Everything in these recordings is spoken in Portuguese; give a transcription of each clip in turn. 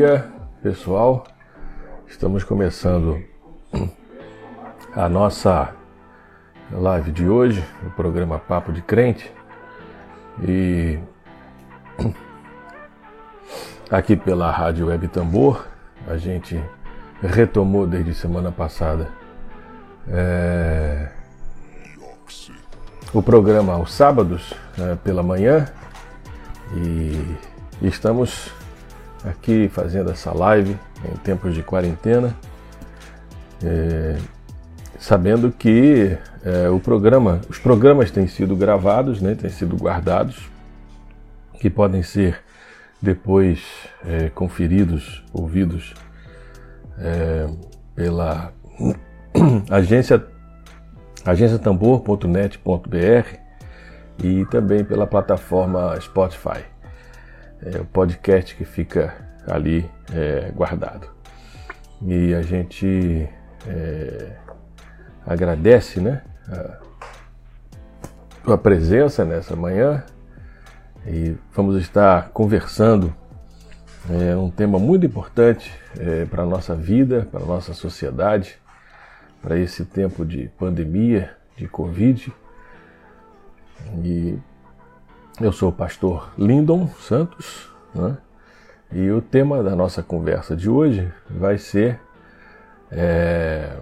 dia, pessoal. Estamos começando a nossa live de hoje, o programa Papo de Crente. E aqui pela Rádio Web Tambor, a gente retomou desde semana passada é, o programa aos sábados é, pela manhã e estamos aqui fazendo essa live em tempos de quarentena, é, sabendo que é, o programa, os programas têm sido gravados, né, têm sido guardados, que podem ser depois é, conferidos, ouvidos é, pela agência agenciatambor.net.br e também pela plataforma Spotify é, o podcast que fica ali é, guardado. E a gente é, agradece né, a sua presença nessa manhã e vamos estar conversando é um tema muito importante é, para a nossa vida, para a nossa sociedade, para esse tempo de pandemia, de Covid. E eu sou o pastor Lindon Santos, né? e o tema da nossa conversa de hoje vai ser é,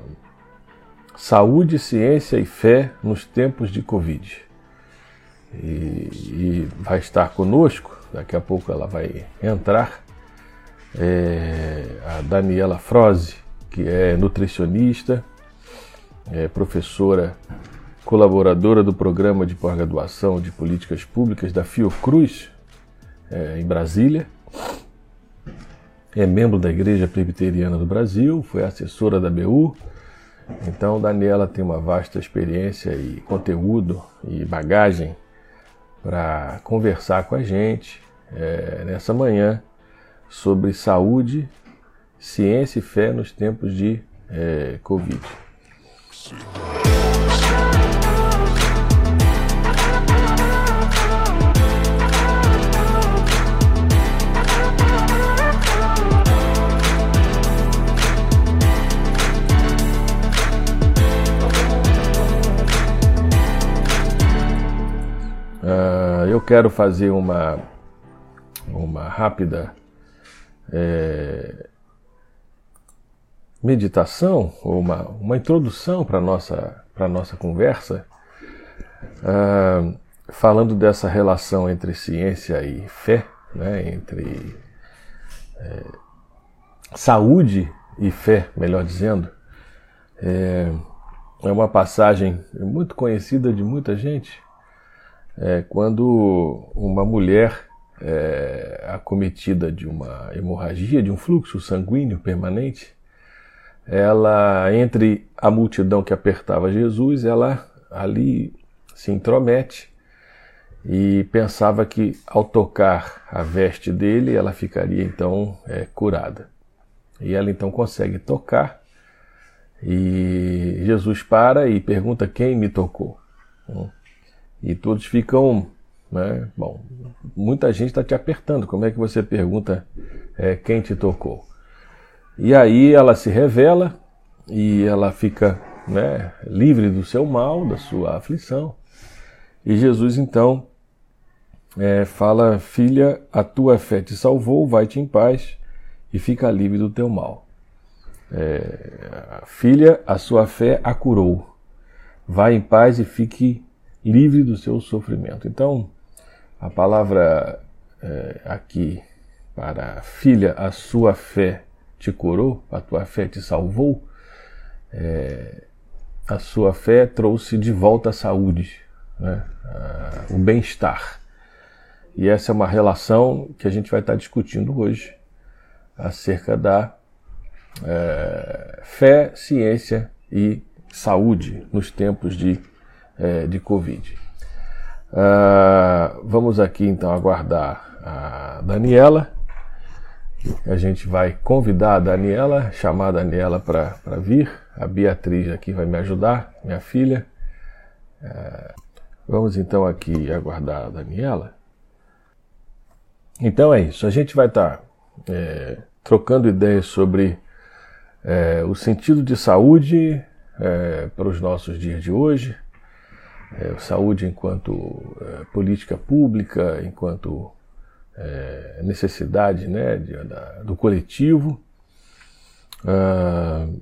saúde, ciência e fé nos tempos de Covid. E, e, vai estar conosco, daqui a pouco ela vai entrar, é, a Daniela Froze, que é nutricionista, é professora colaboradora do programa de pós-graduação de políticas públicas da Fiocruz, é, em Brasília. É membro da Igreja Presbiteriana do Brasil, foi assessora da BU. Então, Daniela tem uma vasta experiência e conteúdo e bagagem para conversar com a gente é, nessa manhã sobre saúde, ciência e fé nos tempos de é, Covid. Eu quero fazer uma, uma rápida é, meditação, ou uma, uma introdução para a nossa, nossa conversa, uh, falando dessa relação entre ciência e fé, né, entre é, saúde e fé, melhor dizendo. É, é uma passagem muito conhecida de muita gente, é, quando uma mulher é, acometida de uma hemorragia, de um fluxo sanguíneo permanente, ela, entre a multidão que apertava Jesus, ela ali se intromete e pensava que ao tocar a veste dele, ela ficaria então é, curada. E ela então consegue tocar e Jesus para e pergunta quem me tocou. Hum. E todos ficam. Né? Bom, muita gente está te apertando. Como é que você pergunta é, quem te tocou? E aí ela se revela e ela fica né, livre do seu mal, da sua aflição. E Jesus então é, fala: Filha, a tua fé te salvou, vai-te em paz e fica livre do teu mal. É, filha, a sua fé a curou. Vai em paz e fique livre do seu sofrimento. Então, a palavra é, aqui para filha, a sua fé te curou, a tua fé te salvou, é, a sua fé trouxe de volta a saúde, né, a, o bem-estar. E essa é uma relação que a gente vai estar discutindo hoje acerca da é, fé, ciência e saúde nos tempos de é, de Covid. Uh, vamos aqui então aguardar a Daniela. A gente vai convidar a Daniela, chamar a Daniela para vir. A Beatriz aqui vai me ajudar, minha filha. Uh, vamos então aqui aguardar a Daniela. Então é isso. A gente vai estar tá, é, trocando ideias sobre é, o sentido de saúde é, para os nossos dias de hoje, é, saúde enquanto é, política pública, enquanto é, necessidade né, de, da, do coletivo. Uh,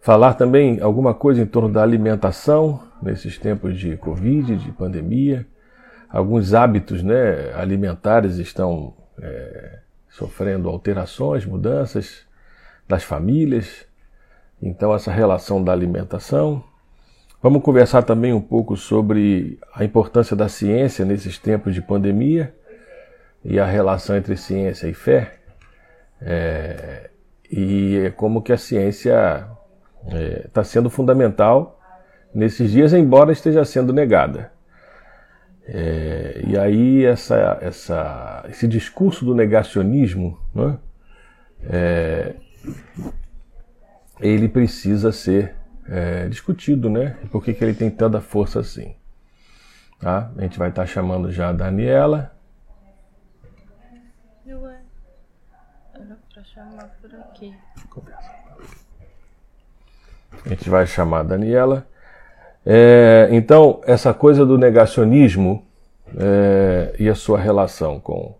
falar também alguma coisa em torno da alimentação nesses tempos de Covid, de pandemia. Alguns hábitos né, alimentares estão é, sofrendo alterações, mudanças das famílias. Então, essa relação da alimentação. Vamos conversar também um pouco sobre a importância da ciência nesses tempos de pandemia e a relação entre ciência e fé. É, e como que a ciência está é, tá sendo fundamental nesses dias, embora esteja sendo negada. É, e aí essa, essa, esse discurso do negacionismo, né, é, ele precisa ser é, discutido, né? Por que, que ele tem tanta força assim? Tá? A gente vai estar tá chamando já a Daniela. Ué, era para chamar por aqui. A gente vai chamar a Daniela. É, então, essa coisa do negacionismo é, e a sua relação com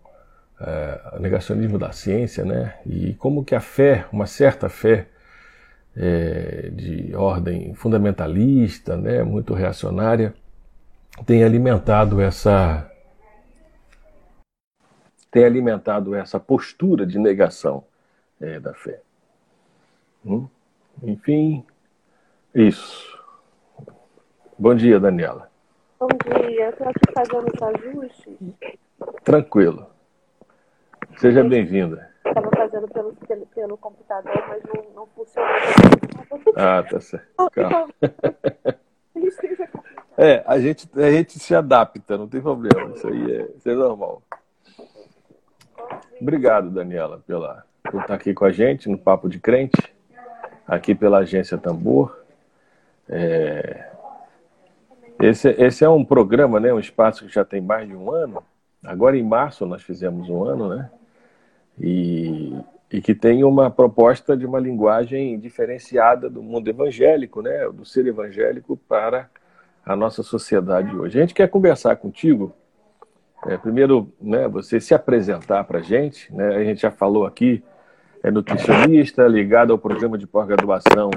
é, o negacionismo da ciência, né? E como que a fé, uma certa fé é, de ordem fundamentalista, né? Muito reacionária, tem alimentado essa tem alimentado essa postura de negação é, da fé. Hum? Enfim, isso. Bom dia, Daniela. Bom dia, estou aqui fazendo os ajustes. Tranquilo. Seja bem-vinda. Estava fazendo pelo, pelo, pelo, computador, mas não, não funcionou. Ah, tá certo. Calma. É, a gente, a gente se adapta, não tem problema. Isso aí é, isso é normal. Obrigado, Daniela, pela, por estar aqui com a gente no Papo de Crente, aqui pela Agência Tambor. É, esse, esse é um programa, né, um espaço que já tem mais de um ano. Agora em março nós fizemos um ano, né? E, e que tem uma proposta de uma linguagem diferenciada do mundo evangélico, né, do ser evangélico para a nossa sociedade hoje. A gente quer conversar contigo. É, primeiro, né, você se apresentar para a gente. Né, a gente já falou aqui, é nutricionista, ligado ao programa de pós-graduação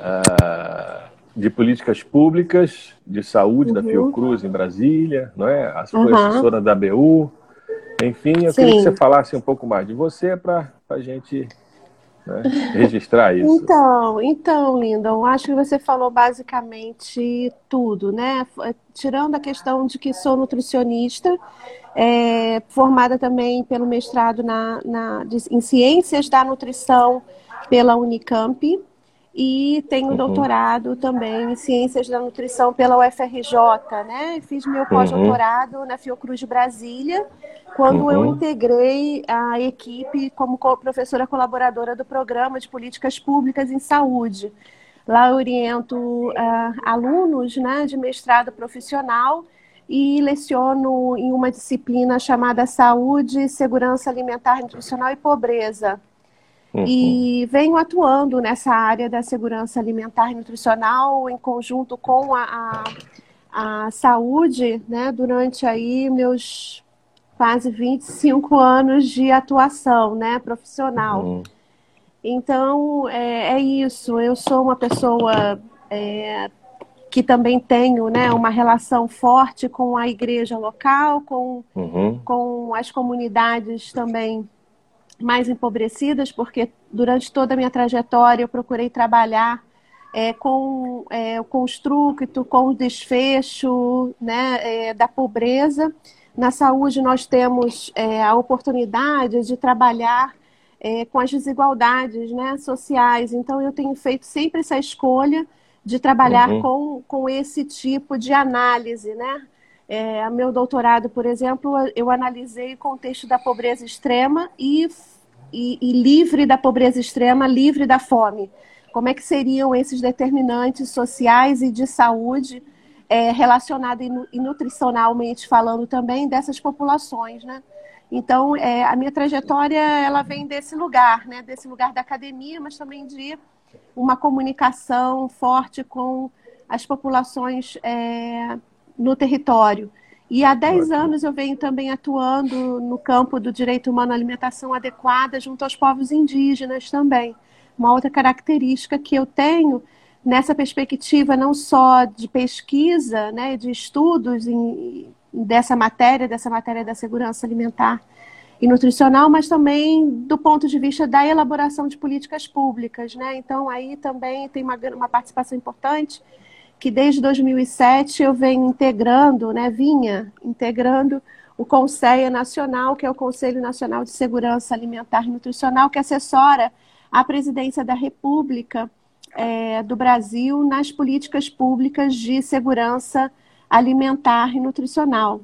ah, de políticas públicas de saúde uhum. da Fiocruz em Brasília, não é? Uhum. assessora da BU. Enfim, eu Sim. queria que você falasse um pouco mais de você para a gente né, registrar isso. Então, então, Linda, eu acho que você falou basicamente tudo, né? Tirando a questão de que sou nutricionista, é, formada também pelo mestrado na, na, em Ciências da Nutrição pela Unicamp, e tenho uhum. doutorado também em Ciências da Nutrição pela UFRJ, né? Fiz meu pós-doutorado uhum. na Fiocruz de Brasília, quando uhum. eu integrei a equipe como professora colaboradora do Programa de Políticas Públicas em Saúde. Lá eu oriento uh, alunos né, de mestrado profissional e leciono em uma disciplina chamada Saúde, Segurança Alimentar, Nutricional e Pobreza. Uhum. E venho atuando nessa área da segurança alimentar e nutricional em conjunto com a, a, a saúde, né, durante aí meus quase 25 anos de atuação, né, profissional. Uhum. Então, é, é, isso. Eu sou uma pessoa é, que também tenho né, uma relação forte com a igreja local, com, uhum. com as comunidades também mais empobrecidas, porque durante toda a minha trajetória eu procurei trabalhar é, com é, o construto, com o desfecho né, é, da pobreza. Na saúde, nós temos é, a oportunidade de trabalhar é, com as desigualdades né, sociais. Então, eu tenho feito sempre essa escolha de trabalhar uhum. com, com esse tipo de análise, né? É, meu doutorado, por exemplo, eu analisei o contexto da pobreza extrema e, e, e, livre da pobreza extrema, livre da fome. Como é que seriam esses determinantes sociais e de saúde é, relacionados e nutricionalmente falando também dessas populações, né? Então, é, a minha trajetória ela vem desse lugar, né? desse lugar da academia, mas também de uma comunicação forte com as populações é, no território. E há 10 anos eu venho também atuando no campo do direito humano à alimentação adequada junto aos povos indígenas também. Uma outra característica que eu tenho nessa perspectiva não só de pesquisa, né, de estudos em, dessa matéria, dessa matéria da segurança alimentar e nutricional, mas também do ponto de vista da elaboração de políticas públicas, né? Então aí também tem uma, uma participação importante que desde 2007 eu venho integrando, né, vinha integrando o Conselho Nacional, que é o Conselho Nacional de Segurança Alimentar e Nutricional, que assessora a presidência da República é, do Brasil nas políticas públicas de segurança alimentar e nutricional.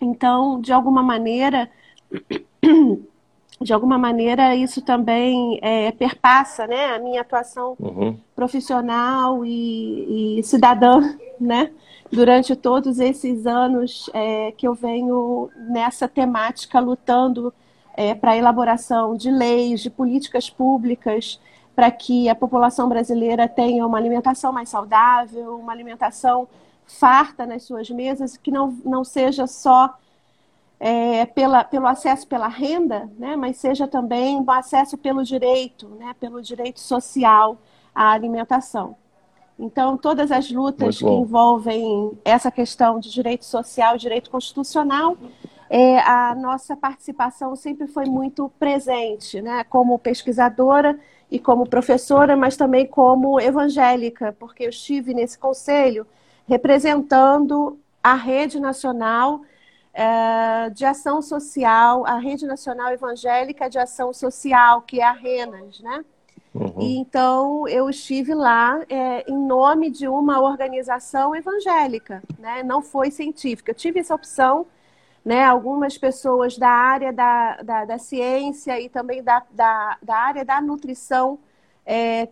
Então, de alguma maneira, de alguma maneira isso também é, perpassa né, a minha atuação uhum. Profissional e, e, cidadã, né, durante todos esses anos é, que eu venho nessa temática lutando é, para a elaboração de leis, de políticas públicas, para que a população brasileira tenha uma alimentação mais saudável, uma alimentação farta nas suas mesas, que não, não seja só é, pela, pelo acesso pela renda, né, mas seja também o acesso pelo direito, né, pelo direito social à alimentação. Então, todas as lutas que envolvem essa questão de direito social e direito constitucional, é, a nossa participação sempre foi muito presente, né, como pesquisadora e como professora, mas também como evangélica, porque eu estive nesse conselho representando a rede nacional é, de ação social, a Rede Nacional Evangélica de Ação Social, que é a RENAS, né? Uhum. E, então, eu estive lá é, em nome de uma organização evangélica, né? não foi científica. Eu tive essa opção, né? algumas pessoas da área da, da, da ciência e também da, da, da área da nutrição é,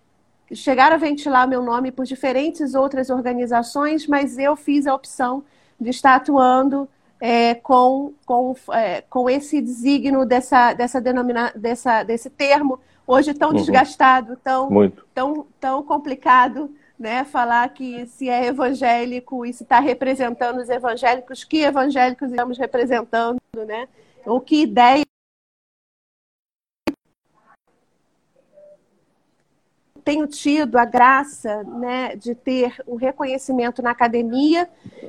chegaram a ventilar meu nome por diferentes outras organizações, mas eu fiz a opção de estar atuando é, com, com, é, com esse designo dessa, dessa denomina, dessa, desse termo, hoje tão uhum. desgastado, tão, tão, tão complicado, né? Falar que se é evangélico e se está representando os evangélicos, que evangélicos estamos representando, né? Ou que ideia tenho tido a graça né, de ter um reconhecimento na academia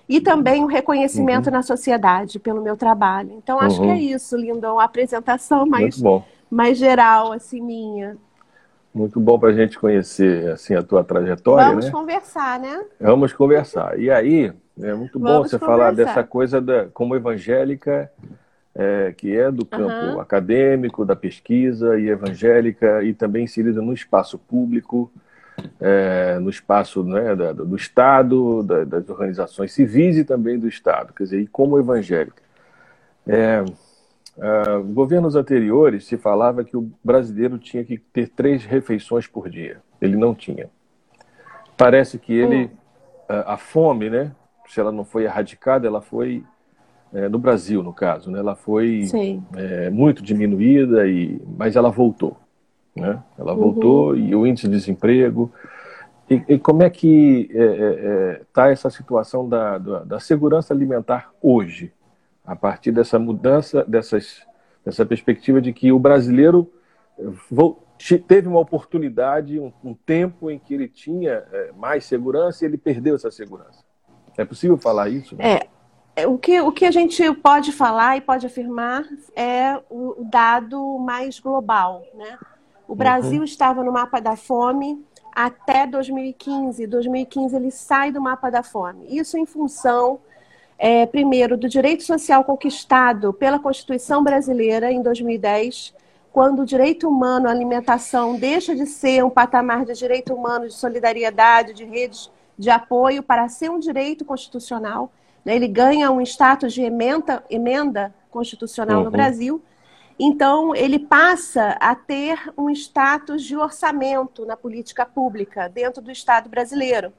e também um reconhecimento uhum. na sociedade pelo meu trabalho. Então, acho uhum. que é isso, Lindon, uma apresentação mais, mais geral, assim, minha. Muito bom para a gente conhecer assim, a tua trajetória. Vamos né? conversar, né? Vamos conversar. E aí, é muito bom Vamos você conversar. falar dessa coisa da, como evangélica é, que é do campo uhum. acadêmico, da pesquisa e evangélica, e também inserida no espaço público, é, no espaço né, da, do Estado, da, das organizações civis e também do Estado, quer dizer, e como evangélica. É, governos anteriores se falava que o brasileiro tinha que ter três refeições por dia. Ele não tinha. Parece que ele, hum. a, a fome, né, se ela não foi erradicada, ela foi é, no Brasil, no caso. Né? Ela foi é, muito diminuída, e, mas ela voltou. Né? Ela uhum. voltou e o índice de desemprego. E, e como é que está é, é, é essa situação da, da, da, segurança alimentar hoje, a partir dessa mudança, dessas, dessa perspectiva de que o brasileiro teve uma oportunidade, um, um, tempo em que ele tinha é, mais segurança e ele perdeu essa segurança? É possível falar isso? É, é, o que, o que a gente pode falar e pode afirmar é o dado mais global. Né? O Brasil uhum. estava no mapa da fome até 2015. 2015 ele sai do mapa da fome. Isso em função, é, primeiro, do direito social conquistado pela Constituição brasileira em 2010, quando o direito humano à alimentação deixa de ser um patamar de direito humano, de solidariedade, de redes de apoio, para ser um direito constitucional né? ele ganha um status de emenda, emenda constitucional uhum. no Brasil. Então, ele passa a ter um status de orçamento na política pública dentro do Estado brasileiro.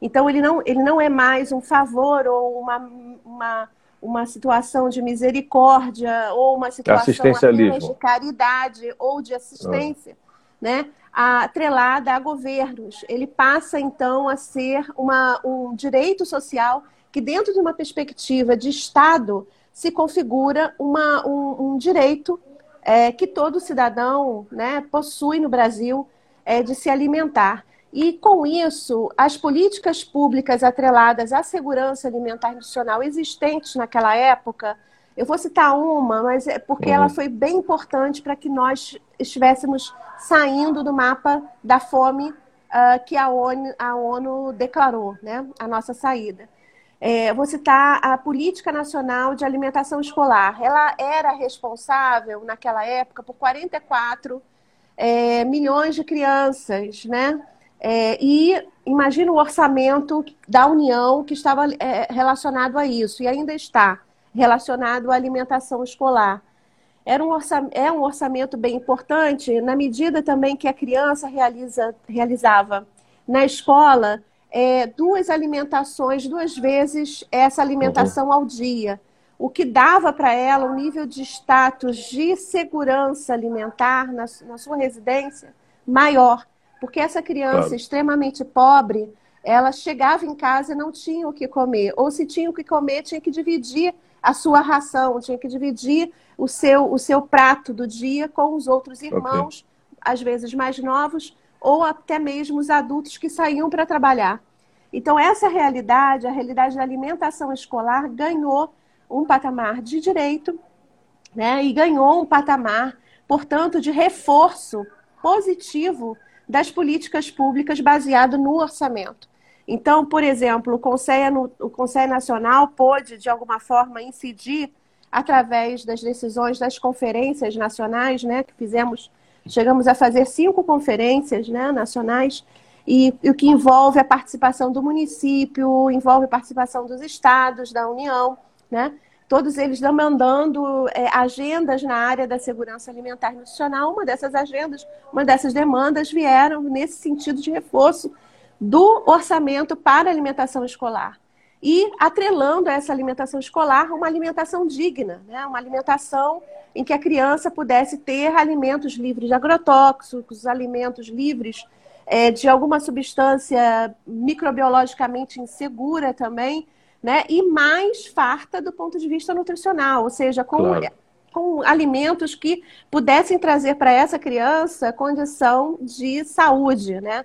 Então, ele não, ele não é mais um favor ou uma, uma, uma situação de misericórdia ou uma situação de caridade ou de assistência, né? atrelada a governos. Ele passa, então, a ser uma, um direito social que, dentro de uma perspectiva de Estado, se configura uma, um, um direito é, que todo cidadão né, possui no Brasil é, de se alimentar. E, com isso, as políticas públicas atreladas à segurança alimentar nacional existentes naquela época, eu vou citar uma, mas é porque uhum. ela foi bem importante para que nós estivéssemos saindo do mapa da fome uh, que a ONU, a ONU declarou, né? a nossa saída. É, vou citar a Política Nacional de Alimentação Escolar. Ela era responsável, naquela época, por 44 é, milhões de crianças, né? É, e imagina o orçamento da União que estava é, relacionado a isso, e ainda está relacionado à alimentação escolar. Era um orçamento, é um orçamento bem importante, na medida também que a criança realiza, realizava na escola é, duas alimentações, duas vezes essa alimentação uhum. ao dia, o que dava para ela um nível de status de segurança alimentar na, na sua residência maior. Porque essa criança claro. extremamente pobre, ela chegava em casa e não tinha o que comer. Ou se tinha o que comer, tinha que dividir a sua ração, tinha que dividir o seu, o seu prato do dia com os outros irmãos, okay. às vezes mais novos, ou até mesmo os adultos que saíam para trabalhar. Então, essa realidade, a realidade da alimentação escolar, ganhou um patamar de direito né, e ganhou um patamar, portanto, de reforço positivo das políticas públicas baseado no orçamento. Então, por exemplo, o Conselho, o Conselho Nacional pôde, de alguma forma, incidir através das decisões das conferências nacionais, né, que fizemos, chegamos a fazer cinco conferências né, nacionais, e, e o que envolve a participação do município, envolve a participação dos estados, da União, né, todos eles demandando é, agendas na área da segurança alimentar nutricional. Uma dessas agendas, uma dessas demandas vieram nesse sentido de reforço do orçamento para alimentação escolar. E atrelando a essa alimentação escolar uma alimentação digna, né? uma alimentação em que a criança pudesse ter alimentos livres de agrotóxicos, alimentos livres é, de alguma substância microbiologicamente insegura também, né? E mais farta do ponto de vista nutricional, ou seja, com, claro. com alimentos que pudessem trazer para essa criança condição de saúde, né?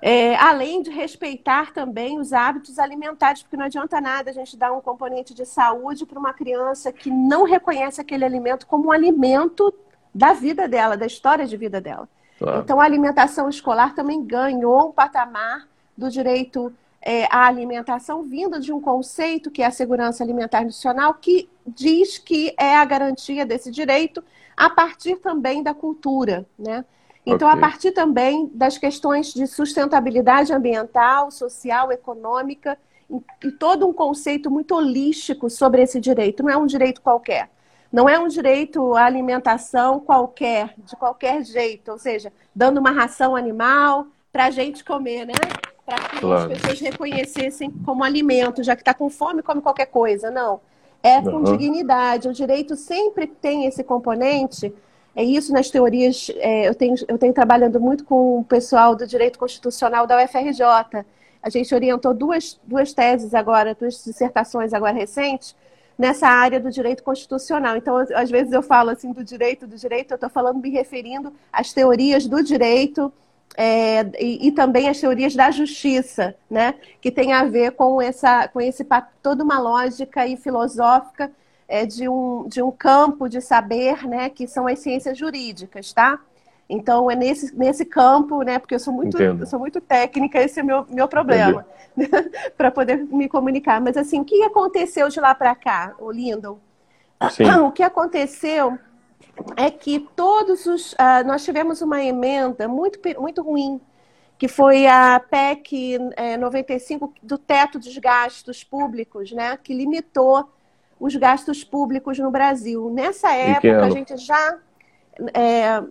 É, além de respeitar também os hábitos alimentares, porque não adianta nada a gente dar um componente de saúde para uma criança que não reconhece aquele alimento como um alimento da vida dela, da história de vida dela. Claro. Então, a alimentação escolar também ganhou um patamar do direito é, a alimentação vinda de um conceito que é a segurança alimentar nutricional, que diz que é a garantia desse direito a partir também da cultura, né? Então, okay. a partir também das questões de sustentabilidade ambiental, social, econômica, e todo um conceito muito holístico sobre esse direito. Não é um direito qualquer. Não é um direito à alimentação qualquer, de qualquer jeito. Ou seja, dando uma ração animal para a gente comer, né? Para que claro. as pessoas reconhecessem como alimento, já que está com fome, come qualquer coisa. Não. É com uhum. dignidade. O direito sempre tem esse componente. É isso nas teorias. É, eu, tenho, eu tenho trabalhando muito com o pessoal do direito constitucional da UFRJ. A gente orientou duas, duas teses agora, duas dissertações agora recentes, nessa área do direito constitucional. Então, às vezes eu falo assim do direito, do direito, eu estou falando, me referindo às teorias do direito é, e, e, também as teorias da justiça, né, que tem a ver com essa, com esse toda uma lógica e filosófica é, de, um, de um campo de saber, né, que são as ciências jurídicas, tá? Então é nesse, nesse campo, né, porque eu sou muito, eu sou muito técnica, esse é o meu, meu problema, para poder me comunicar. Mas assim, o que aconteceu de lá para cá, o Lindon? O que aconteceu é que todos os. Uh, nós tivemos uma emenda muito, muito ruim, que foi a PEC é, 95 do teto dos gastos públicos, né, que limitou os gastos públicos no Brasil. Nessa época, a gente já. É,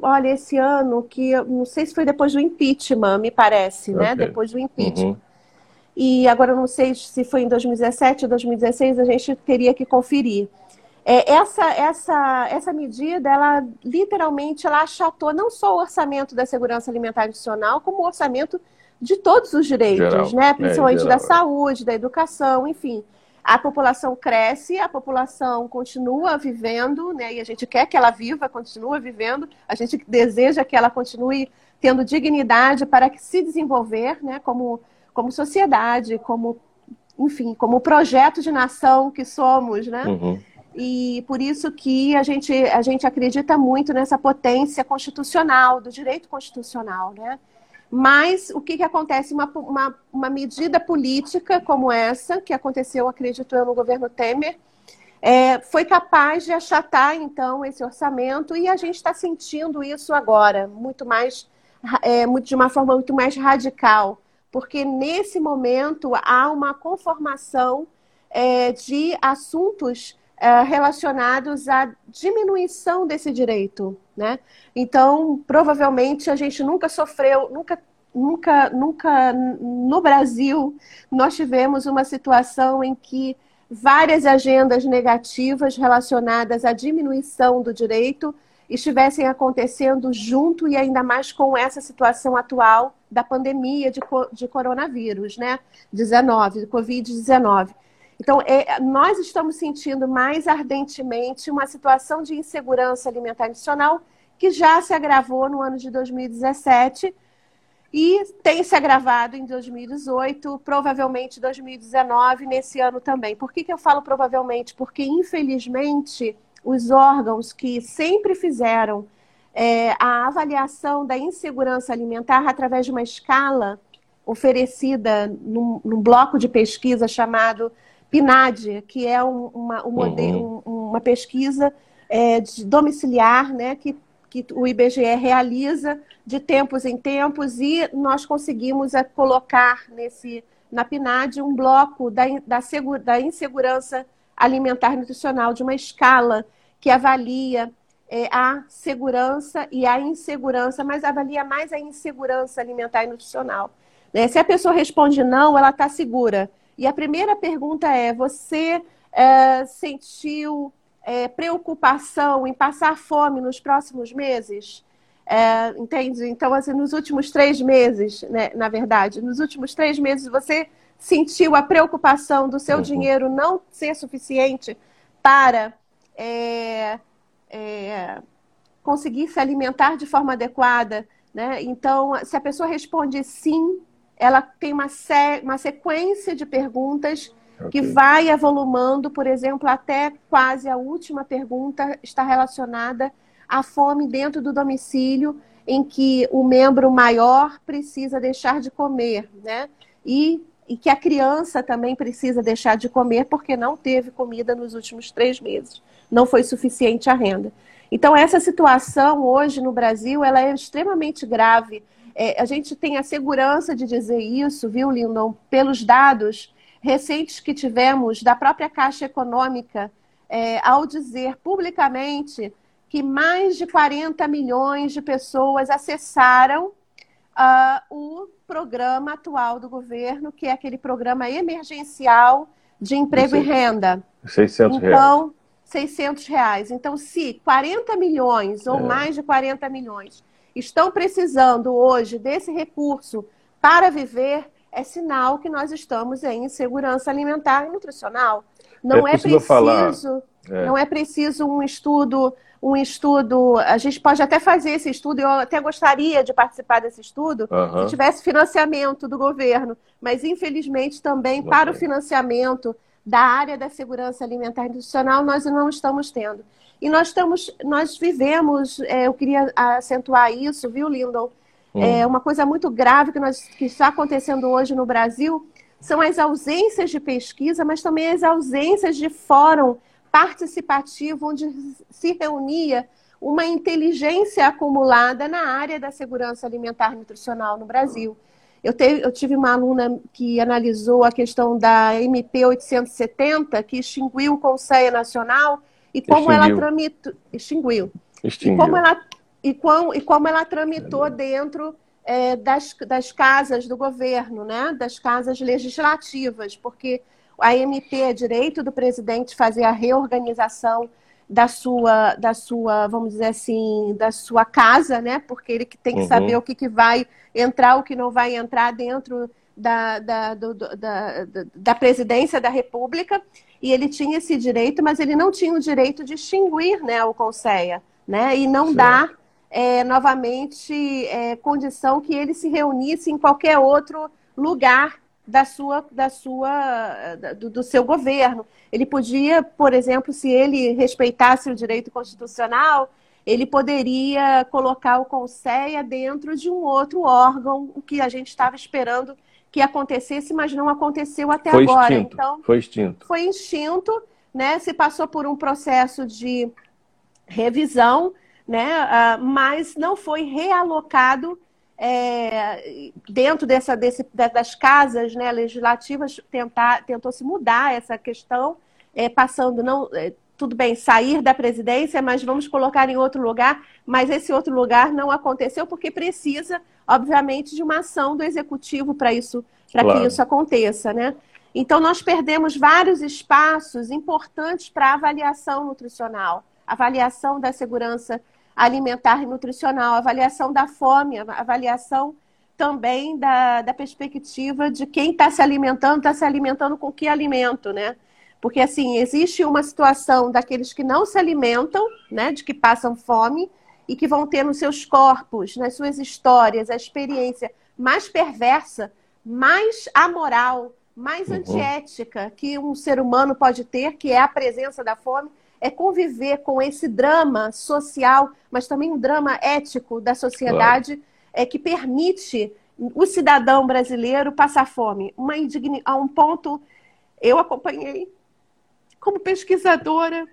olha, esse ano, que não sei se foi depois do impeachment, me parece, né? okay. né? Depois do impeachment. Uhum. e agora eu não sei se foi em 2017 ou 2016, a gente teria que conferir. É, essa, essa, essa medida, ela literalmente ela achatou não só o orçamento da segurança alimentar adicional, como o orçamento de todos os direitos, geral. né? É, principalmente é, da saúde, da educação, enfim. A população cresce, a população continua vivendo, né? E a gente quer que ela viva, continua vivendo, a gente deseja que ela continue tendo dignidade para que se desenvolver, né? Como, como sociedade, como, enfim, como projeto de nação que somos, né? Uhum. E por isso que a gente, a gente acredita muito nessa potência constitucional, do direito constitucional, né? Mas o que, que acontece? Uma, uma, uma medida política como essa, que aconteceu, acredito eu, no governo Temer, é, foi capaz de achatar, então, esse orçamento e a gente está sentindo isso agora, muito mais, é, de uma forma muito mais radical, porque nesse momento há uma conformação é, de assuntos é, relacionados à diminuição desse direito, né? Então, provavelmente a gente nunca sofreu, nunca, nunca, nunca no Brasil nós tivemos uma situação em que várias agendas negativas relacionadas à diminuição do direito estivessem acontecendo junto e ainda mais com essa situação atual da pandemia de, de coronavírus, né? 19, Covid-19. Então, é, nós estamos sentindo mais ardentemente uma situação de insegurança alimentar adicional que já se agravou no ano de 2017 e tem se agravado em 2018, provavelmente 2019, nesse ano também. Por que, que eu falo provavelmente? Porque, infelizmente, os órgãos que sempre fizeram é, a avaliação da insegurança alimentar através de uma escala oferecida num, num bloco de pesquisa chamado PNAD, que é um, uma, um modelo, uhum. uma pesquisa é, de domiciliar, né, que, que o IBGE realiza de tempos em tempos e nós conseguimos é, colocar nesse na PNAD um bloco da, da, da insegurança alimentar e nutricional de uma escala que avalia é, a segurança e a insegurança, mas avalia mais a insegurança alimentar e nutricional. Né? Se a pessoa responde não, ela está segura. E a primeira pergunta é: você é, sentiu é, preocupação em passar fome nos próximos meses? É, entende? Então, assim, nos últimos três meses, né, na verdade, nos últimos três meses você sentiu a preocupação do seu uhum. dinheiro não ser suficiente para é, é, conseguir se alimentar de forma adequada? Né? Então, se a pessoa responde sim, ela tem uma, uma sequência de perguntas okay. que vai avolumando, por exemplo, até quase a última pergunta está relacionada à fome dentro do domicílio, em que o membro maior precisa deixar de comer, né? E, e que a criança também precisa deixar de comer porque não teve comida nos últimos três meses, não foi suficiente a renda. Então, essa situação hoje no Brasil ela é extremamente grave é, a gente tem a segurança de dizer isso, viu, Lindon, pelos dados recentes que tivemos da própria Caixa Econômica, é, ao dizer publicamente que mais de 40 milhões de pessoas acessaram uh, o programa atual do governo, que é aquele programa emergencial de emprego e renda. 600 então, reais. 600 reais. Então, se 40 milhões ou é. mais de 40 milhões estão precisando hoje desse recurso para viver, é sinal que nós estamos em insegurança alimentar e nutricional. Não é, é preciso, falar... é. não é preciso um estudo, um estudo. A gente pode até fazer esse estudo. Eu até gostaria de participar desse estudo uhum. se tivesse financiamento do governo, mas infelizmente também para o financiamento da área da segurança alimentar e nutricional nós não estamos tendo. E nós estamos, nós vivemos, é, eu queria acentuar isso, viu, Lindon? Hum. É uma coisa muito grave que, nós, que está acontecendo hoje no Brasil são as ausências de pesquisa, mas também as ausências de fórum participativo onde se reunia uma inteligência acumulada na área da segurança alimentar e nutricional no Brasil. Eu, eu tive uma aluna que analisou a questão da MP 870, que extinguiu o Conselho Nacional e como extinguiu. ela tramitou. Extinguiu. Extinguiu. E como ela, e, como, e como ela tramitou dentro é, das, das casas do governo, né? das casas legislativas, porque a MP é direito do presidente fazer a reorganização da sua, da sua, vamos dizer assim, da sua casa, né? Porque ele que tem que uhum. saber o que, que vai entrar, o que não vai entrar dentro da, da, do, da, da presidência da República. E ele tinha esse direito, mas ele não tinha o direito de extinguir né, o Conceia, né? E não dar é, novamente é, condição que ele se reunisse em qualquer outro lugar da sua, da sua, do, do, seu governo. Ele podia, por exemplo, se ele respeitasse o direito constitucional, ele poderia colocar o Conceia dentro de um outro órgão, o que a gente estava esperando que acontecesse, mas não aconteceu até foi agora. Extinto. Então, foi extinto. Foi extinto, né? Se passou por um processo de revisão, né? Uh, mas não foi realocado é, dentro dessa, desse, das casas né, legislativas, tentar, tentou se mudar essa questão, é, passando não é, tudo bem, sair da presidência, mas vamos colocar em outro lugar. Mas esse outro lugar não aconteceu porque precisa, obviamente, de uma ação do executivo para isso, para claro. que isso aconteça, né? Então nós perdemos vários espaços importantes para avaliação nutricional, avaliação da segurança alimentar e nutricional, avaliação da fome, avaliação também da, da perspectiva de quem está se alimentando, está se alimentando com que alimento, né? Porque, assim, existe uma situação daqueles que não se alimentam, né, de que passam fome e que vão ter nos seus corpos, nas suas histórias, a experiência mais perversa, mais amoral, mais uhum. antiética que um ser humano pode ter, que é a presença da fome, é conviver com esse drama social, mas também um drama ético da sociedade claro. é, que permite o cidadão brasileiro passar fome. Uma indigni... A um ponto, eu acompanhei como pesquisadora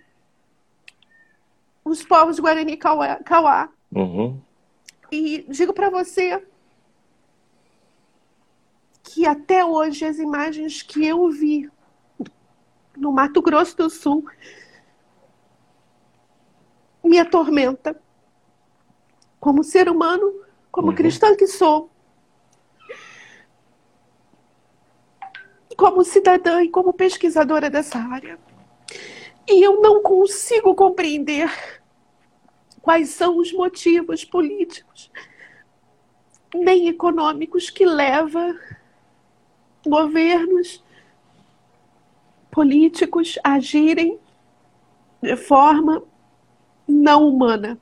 os povos Guarani Kauá. Uhum. E digo para você que até hoje as imagens que eu vi no Mato Grosso do Sul me atormenta. Como ser humano, como uhum. cristã que sou, como cidadã e como pesquisadora dessa área. E eu não consigo compreender quais são os motivos políticos nem econômicos que leva governos políticos a agirem de forma não humana.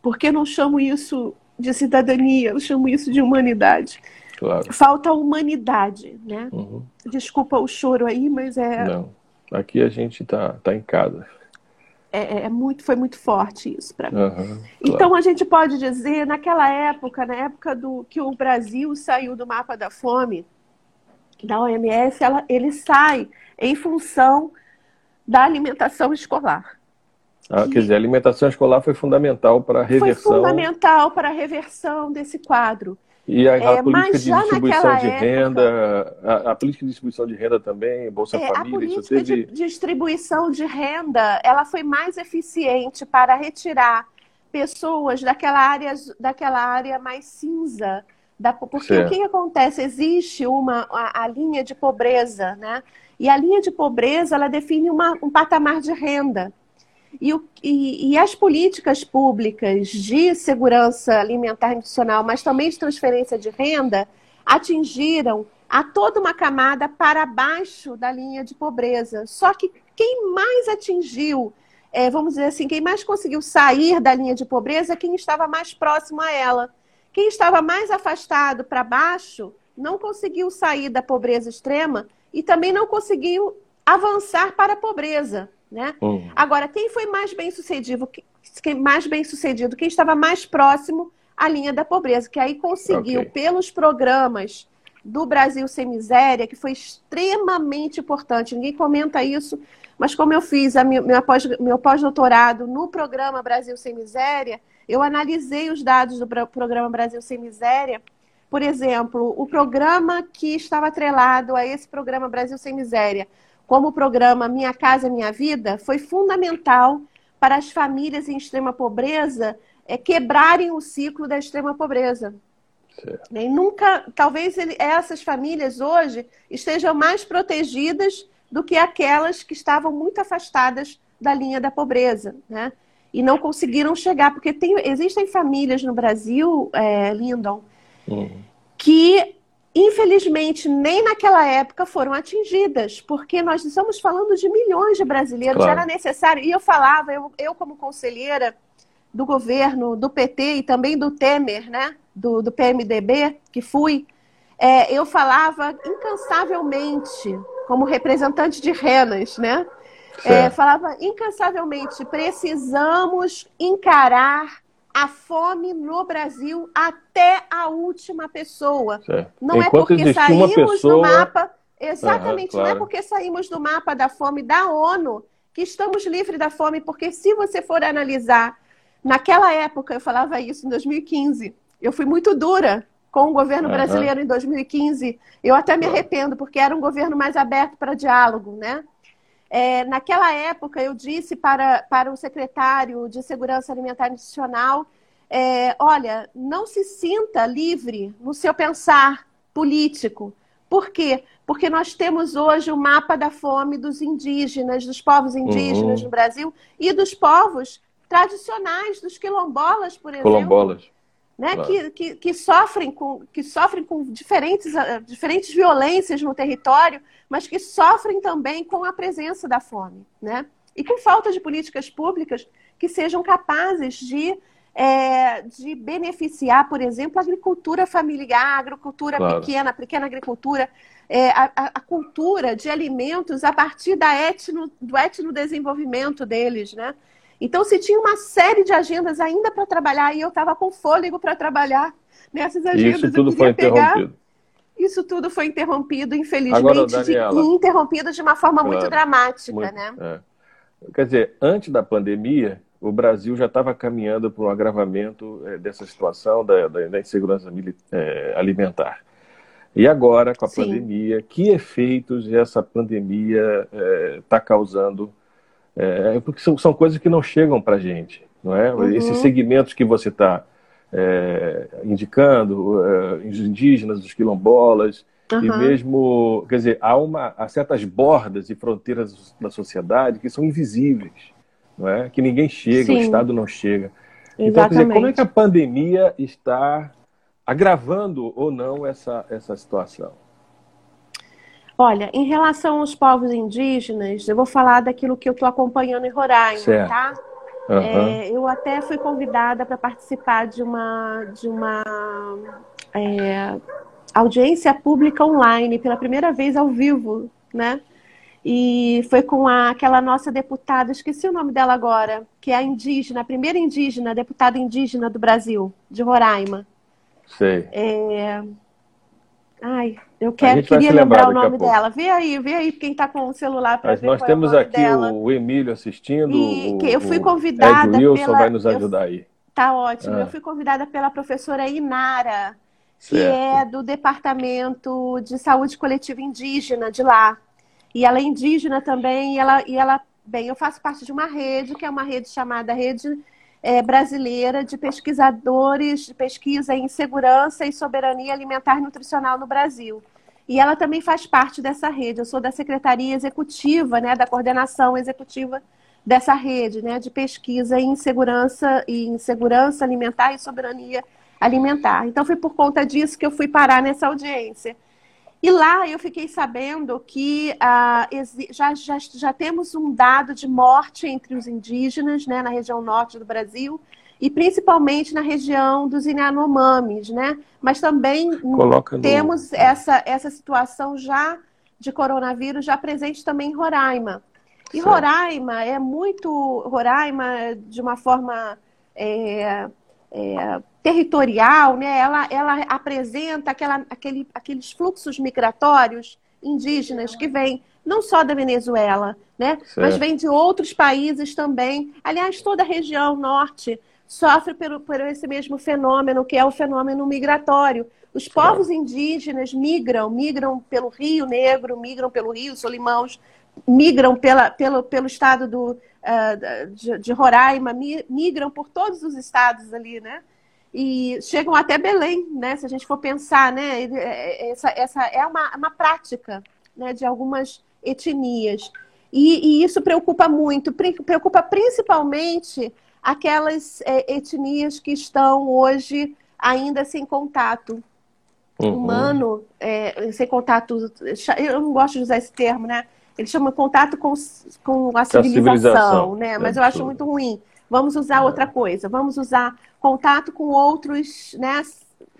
Porque eu não chamo isso de cidadania, eu chamo isso de humanidade. Claro. Falta humanidade, né? Uhum. Desculpa o choro aí, mas é. Não. Aqui a gente tá, tá em casa. É, é, é muito, foi muito forte isso para mim. Uhum, claro. Então a gente pode dizer, naquela época, na época do que o Brasil saiu do mapa da fome, da OMS, ela, ele sai em função da alimentação escolar. Ah, quer dizer, a alimentação escolar foi fundamental para a reversão. Foi fundamental para a reversão desse quadro. E a, a é, política de distribuição de renda, a, a, política de distribuição de renda também, Bolsa é, Família, a política isso teve... de distribuição de renda, ela foi mais eficiente para retirar pessoas daquela área, daquela área mais cinza, da, porque certo. o que acontece? Existe uma a, a, linha de pobreza, né? E a linha de pobreza ela define uma, um patamar de renda. E, o, e, e, as políticas públicas de segurança alimentar e nutricional, mas também de transferência de renda, atingiram a toda uma camada para baixo da linha de pobreza. Só que quem mais atingiu, é, vamos dizer assim, quem mais conseguiu sair da linha de pobreza é quem estava mais próximo a ela. Quem estava mais afastado para baixo não conseguiu sair da pobreza extrema e também não conseguiu avançar para a pobreza. Né? Uhum. Agora, quem foi mais bem sucedido? Quem mais bem sucedido? Quem estava mais próximo à linha da pobreza, que aí conseguiu, okay. pelos programas do Brasil Sem Miséria, que foi extremamente importante. Ninguém comenta isso, mas como eu fiz a meu, meu pós-doutorado no programa Brasil Sem Miséria, eu analisei os dados do programa Brasil Sem Miséria. Por exemplo, o programa que estava atrelado a esse programa Brasil Sem Miséria como o programa Minha Casa Minha Vida, foi fundamental para as famílias em extrema pobreza é, quebrarem o ciclo da extrema pobreza. Certo. E nunca, talvez ele, essas famílias hoje estejam mais protegidas do que aquelas que estavam muito afastadas da linha da pobreza, né? E não conseguiram chegar, porque tem, existem famílias no Brasil, é, Lindon, uhum. que infelizmente nem naquela época foram atingidas, porque nós estamos falando de milhões de brasileiros, claro. era necessário. E eu falava, eu, eu como conselheira do governo, do PT e também do Temer, né? Do, do PMDB, que fui, é, eu falava incansavelmente, como representante de renas, né? É, falava incansavelmente, precisamos encarar a fome no Brasil até a última pessoa. Certo. Não é Enquanto é porque saímos pessoa... do mapa, exatamente, uhum, claro. não é porque saímos do mapa da fome da ONU que estamos livres da fome, porque se você for analisar, naquela época, eu falava isso em 2015, eu fui muito dura com o governo uhum. brasileiro em 2015. Eu até me arrependo, porque era um governo mais aberto para diálogo, né? É, naquela época, eu disse para, para o secretário de Segurança Alimentar e Nutricional: é, olha, não se sinta livre no seu pensar político. Por quê? Porque nós temos hoje o mapa da fome dos indígenas, dos povos indígenas uhum. no Brasil e dos povos tradicionais, dos quilombolas, por exemplo. Quilombolas né, claro. que, que, que, sofrem com, que sofrem com diferentes, ah, diferentes violências no território, mas que sofrem também com a presença da fome. Né? E com falta de políticas públicas que sejam capazes de, é, de beneficiar, por exemplo, a agricultura familiar, a agricultura claro. pequena, a pequena agricultura, é, a, a, cultura de alimentos a partir da etno, do etnodesenvolvimento deles, né? Então, se tinha uma série de agendas ainda para trabalhar e eu estava com fôlego para trabalhar nessas agendas, isso tudo foi interrompido. Pegar, isso tudo foi interrompido, infelizmente, Agora, Daniela, de, interrompido de uma forma claro, muito dramática, muito, né? É. Quer dizer, antes da pandemia, o Brasil já estava caminhando para um agravamento é, dessa situação da, da, da insegurança é, alimentar. E agora, com a Sim. pandemia, que efeitos essa pandemia está é, causando é, porque são, são coisas que não chegam para a gente, não é? Uhum. Esses segmentos que você está é, indicando, é, os indígenas, os quilombolas, uhum. e mesmo, quer dizer, há, uma, há certas bordas e fronteiras da sociedade que são invisíveis, não é? Que ninguém chega, Sim. o Estado não chega. Exatamente. Então, quer dizer, como é que a pandemia está agravando ou não essa, essa situação? Olha, em relação aos povos indígenas, eu vou falar daquilo que eu estou acompanhando em Roraima, certo. tá? Uhum. É, eu até fui convidada para participar de uma, de uma é, audiência pública online, pela primeira vez ao vivo, né? E foi com a, aquela nossa deputada, esqueci o nome dela agora, que é a indígena, a primeira indígena, deputada indígena do Brasil, de Roraima. Sei. É, Ai, eu quero, queria lembrar o nome dela. Vê aí, vê aí quem está com o celular para ver Nós qual temos é o aqui dela. o Emílio assistindo. E que eu fui convidada. O Wilson pela... vai nos ajudar aí. Tá ótimo. Ah. Eu fui convidada pela professora Inara, que certo. é do Departamento de Saúde Coletiva Indígena de lá. E ela é indígena também, e ela, e ela, bem, eu faço parte de uma rede, que é uma rede chamada Rede é, brasileira de pesquisadores de pesquisa em segurança e soberania alimentar e nutricional no Brasil. E ela também faz parte dessa rede. Eu sou da secretaria executiva, né, da coordenação executiva dessa rede, né, de pesquisa em segurança e em segurança alimentar e soberania alimentar. Então foi por conta disso que eu fui parar nessa audiência. E lá eu fiquei sabendo que ah, já, já, já temos um dado de morte entre os indígenas, né, na região norte do Brasil, e principalmente na região dos Inanomamis, né? Mas também Coloca temos no... essa, essa situação já de coronavírus já presente também em Roraima. E certo. Roraima é muito. Roraima, de uma forma é, é, territorial, né? ela, ela apresenta aquela, aquele, aqueles fluxos migratórios indígenas que vêm não só da Venezuela, né? mas vêm de outros países também. Aliás, toda a região norte sofre por, por esse mesmo fenômeno, que é o fenômeno migratório, Os povos indígenas migram, migram pelo Rio Negro, migram pelo Rio Solimãos, migram pela, pelo, pelo estado do, de, de, Roraima, migram por todos os estados ali, né? E chegam até Belém, né? Se a gente for pensar, né? É, é, essa, essa é uma, uma prática né? de algumas etnias. E, e isso preocupa muito, preocupa principalmente aquelas é, etnias que estão hoje ainda sem contato uhum. humano, é, sem contato. Eu não gosto de usar esse termo, né? Ele chama contato com, com a civilização, civilização. né? Mas é eu acho muito ruim. Vamos usar é. outra coisa. Vamos usar contato com outros, né?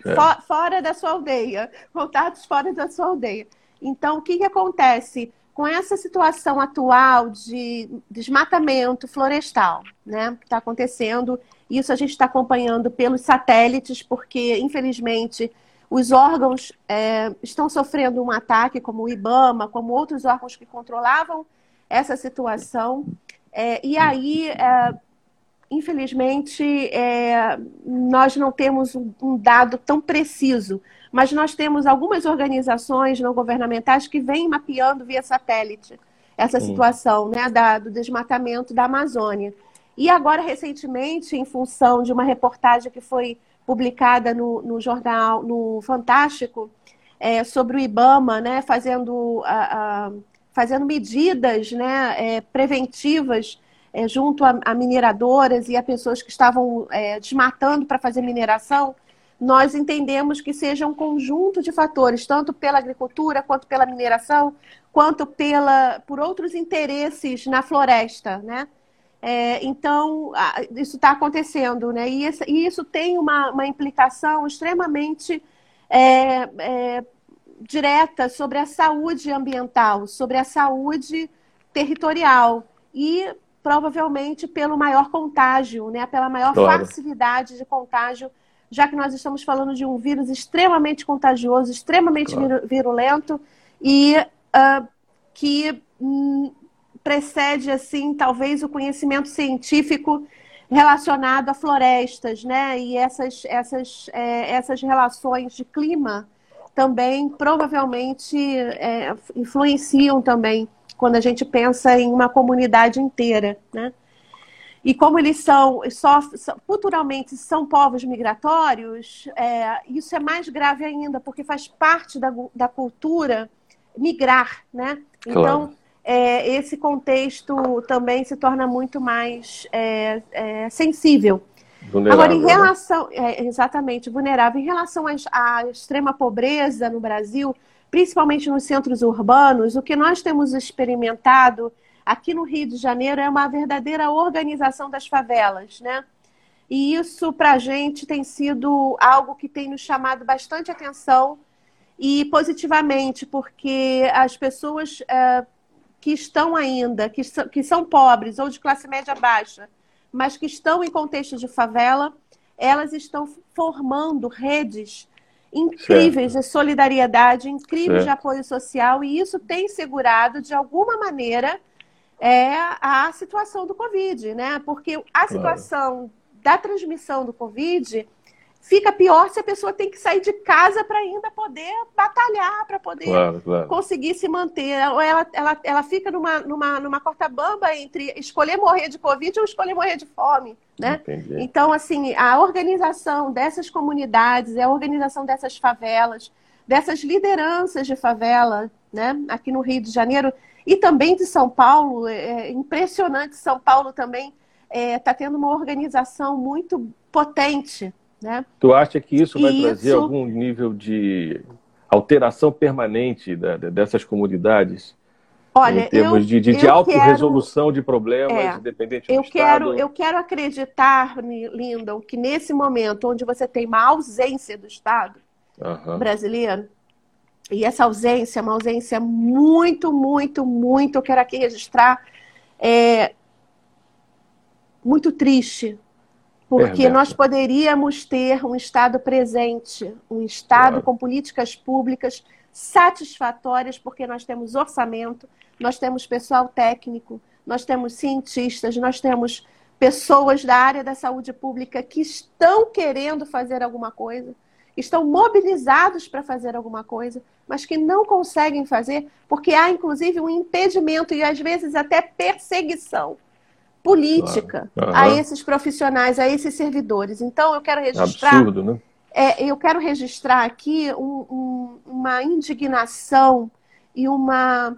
É. For, fora da sua aldeia. Contatos fora da sua aldeia. Então, o que, que acontece? Com essa situação atual de desmatamento florestal, né? Que está acontecendo, isso a gente está acompanhando pelos satélites, porque, infelizmente, os órgãos é, estão sofrendo um ataque, como o IBAMA, como outros órgãos que controlavam essa situação. É, e aí, é, infelizmente, é, nós não temos um dado tão preciso, mas nós temos algumas organizações não governamentais que vêm mapeando via satélite essa situação né, da, do desmatamento da Amazônia. E agora, recentemente, em função de uma reportagem que foi publicada no, no jornal, no Fantástico, é, sobre o IBAMA, né, fazendo, a, a, fazendo medidas né, é, preventivas é, junto a, a, mineradoras e a pessoas que estavam é, desmatando para fazer mineração, nós entendemos que seja um conjunto de fatores, tanto pela agricultura, quanto pela mineração, quanto pela, por outros interesses na floresta, né? É, então, isso está acontecendo, né? E, esse, e, isso tem uma, uma implicação extremamente é, é, direta sobre a saúde ambiental, sobre a saúde territorial e provavelmente pelo maior contágio, né? Pela maior claro. facilidade de contágio, já que nós estamos falando de um vírus extremamente contagioso, extremamente claro. virulento e uh, que hum, precede assim talvez o conhecimento científico relacionado a florestas, né? E essas essas é, essas relações de clima também provavelmente é, influenciam também quando a gente pensa em uma comunidade inteira, né? E como eles são, culturalmente são povos migratórios, é, isso é mais grave ainda, porque faz parte da, da cultura migrar, né? Então, claro é, esse contexto também se torna muito mais é, é, sensível. Vulnerável, Agora, em né? relação. Né? exatamente, vulnerável. Em relação à extrema pobreza no Brasil, principalmente nos centros urbanos, o que nós temos experimentado aqui no Rio de Janeiro é uma verdadeira organização das favelas, né? E isso, para a gente, tem sido algo que tem nos chamado bastante atenção e positivamente, porque as pessoas é, que estão ainda, que, são, que são pobres ou de classe média baixa, mas que estão em contexto de favela, elas estão formando redes incríveis certo. de solidariedade, incríveis certo. de apoio social, e isso tem segurado, de alguma maneira, é, a situação do Covid, né? Porque a situação claro. da transmissão do Covid fica pior se a pessoa tem que sair de casa para ainda poder batalhar, para poder claro, claro. conseguir se manter. Ou ela, ela, ela fica numa, numa, numa corta bamba entre escolher morrer de Covid ou escolher morrer de fome. Né? Então, assim, a organização dessas comunidades, a organização dessas favelas, dessas lideranças de favela, né? aqui no Rio de Janeiro e também de São Paulo, é, é impressionante, São Paulo também está é, tá tendo uma organização muito potente né? Tu acha que isso vai trazer algum nível de alteração permanente da, dessas comunidades? Olha, em termos eu, de, de, de autorresolução de problemas, é, independente eu do quero, Estado? Eu quero acreditar, Lindon, que nesse momento onde você tem uma ausência do Estado uhum. brasileiro, e essa ausência é uma ausência muito, muito, muito, eu quero aqui registrar, é, muito triste, porque nós poderíamos ter um Estado presente, um Estado claro. com políticas públicas satisfatórias, porque nós temos orçamento, nós temos pessoal técnico, nós temos cientistas, nós temos pessoas da área da saúde pública que estão querendo fazer alguma coisa, estão mobilizados para fazer alguma coisa, mas que não conseguem fazer porque há, inclusive, um impedimento e, às vezes, até perseguição política uhum. a esses profissionais, a esses servidores. Então, eu quero registrar. Absurdo, né? É, eu quero registrar aqui um, um, uma indignação e uma,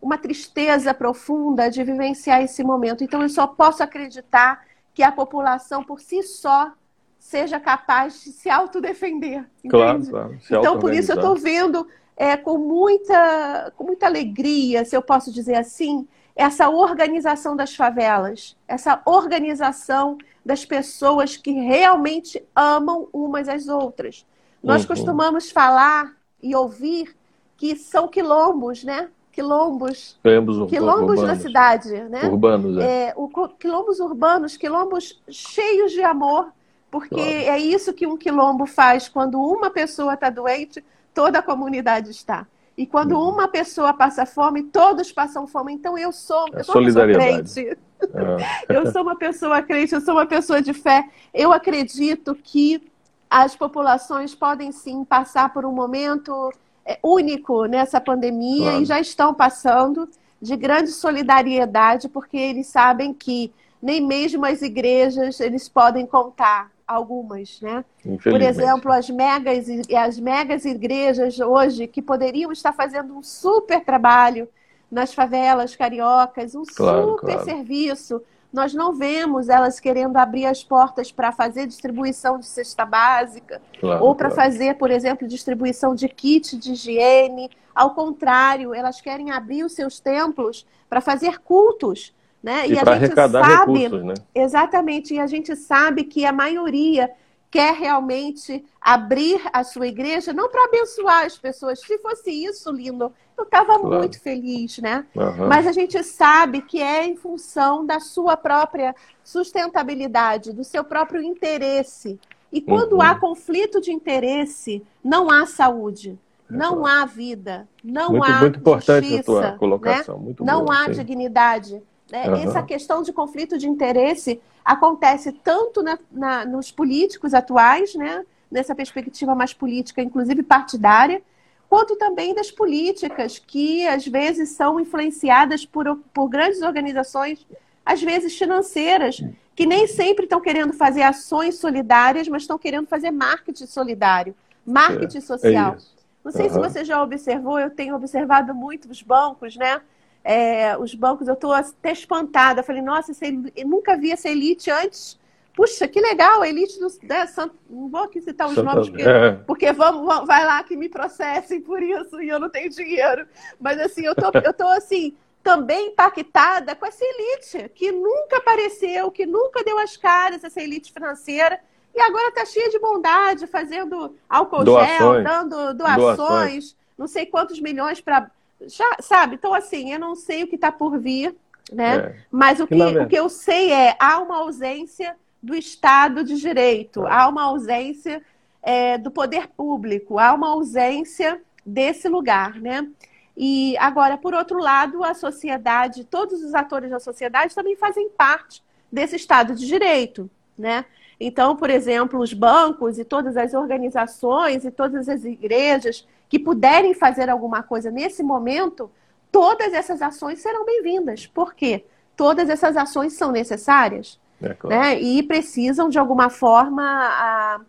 uma tristeza profunda de vivenciar esse momento. Então, eu só posso acreditar que a população, por si só, seja capaz de se autodefender. Claro, claro. então, por isso, eu estou vendo é, com, muita, com muita alegria, se eu posso dizer assim, essa organização das favelas, essa organização das pessoas que realmente amam umas às outras. Nós uhum. costumamos falar e ouvir que são quilombos, né? Quilombos. Quilombos, quilombos urbanos. na cidade, né? Urbanos, é. é o, quilombos urbanos, quilombos cheios de amor, porque claro. é isso que um quilombo faz quando uma pessoa está doente, toda a comunidade está. E quando uhum. uma pessoa passa fome, todos passam fome. Então eu sou, é eu sou crente. É. eu sou uma pessoa crente, eu sou uma pessoa de fé. Eu acredito que as populações podem sim passar por um momento é, único nessa pandemia claro. e já estão passando de grande solidariedade, porque eles sabem que nem mesmo as igrejas eles podem contar algumas, né? Por exemplo, as megas as megas igrejas hoje que poderiam estar fazendo um super trabalho nas favelas cariocas, um claro, super claro. serviço. Nós não vemos elas querendo abrir as portas para fazer distribuição de cesta básica claro, ou para fazer, por exemplo, distribuição de kit de higiene. Ao contrário, elas querem abrir os seus templos para fazer cultos né? E, e para arrecadar sabe, recursos, né? Exatamente, e a gente sabe que a maioria quer realmente abrir a sua igreja, não para abençoar as pessoas. Se fosse isso, lindo, eu estava claro. muito feliz, né? Uhum. Mas a gente sabe que é em função da sua própria sustentabilidade, do seu próprio interesse. E quando uhum. há conflito de interesse, não há saúde, é não claro. há vida, não muito, há muito importante justiça, a tua colocação, né? muito não boa, há sim. dignidade. Né? Uhum. Essa questão de conflito de interesse acontece tanto na, na, nos políticos atuais, né? nessa perspectiva mais política, inclusive partidária, quanto também das políticas que às vezes são influenciadas por, por grandes organizações, às vezes financeiras, que nem sempre estão querendo fazer ações solidárias, mas estão querendo fazer marketing solidário, marketing é, social. É Não sei uhum. se você já observou, eu tenho observado muito os bancos, né? É, os bancos, eu estou até espantada. Falei, nossa, eu nunca vi essa elite antes. Puxa, que legal, a elite do. Né, não vou aqui citar os nomes, porque, é. porque vamos, vamos, vai lá que me processem por isso e eu não tenho dinheiro. Mas assim, eu tô, eu tô assim, também impactada com essa elite que nunca apareceu, que nunca deu as caras, essa elite financeira. E agora está cheia de bondade, fazendo álcool doações. gel, dando doações, doações, não sei quantos milhões para já, sabe? Então, assim, eu não sei o que está por vir, né? É. Mas o que, o que eu sei é há uma ausência do Estado de Direito, há uma ausência é, do poder público, há uma ausência desse lugar, né? E agora, por outro lado, a sociedade, todos os atores da sociedade também fazem parte desse Estado de Direito, né? Então, por exemplo, os bancos e todas as organizações e todas as igrejas que puderem fazer alguma coisa nesse momento, todas essas ações serão bem-vindas. Por quê? Todas essas ações são necessárias é, claro. né? e precisam, de alguma forma, a,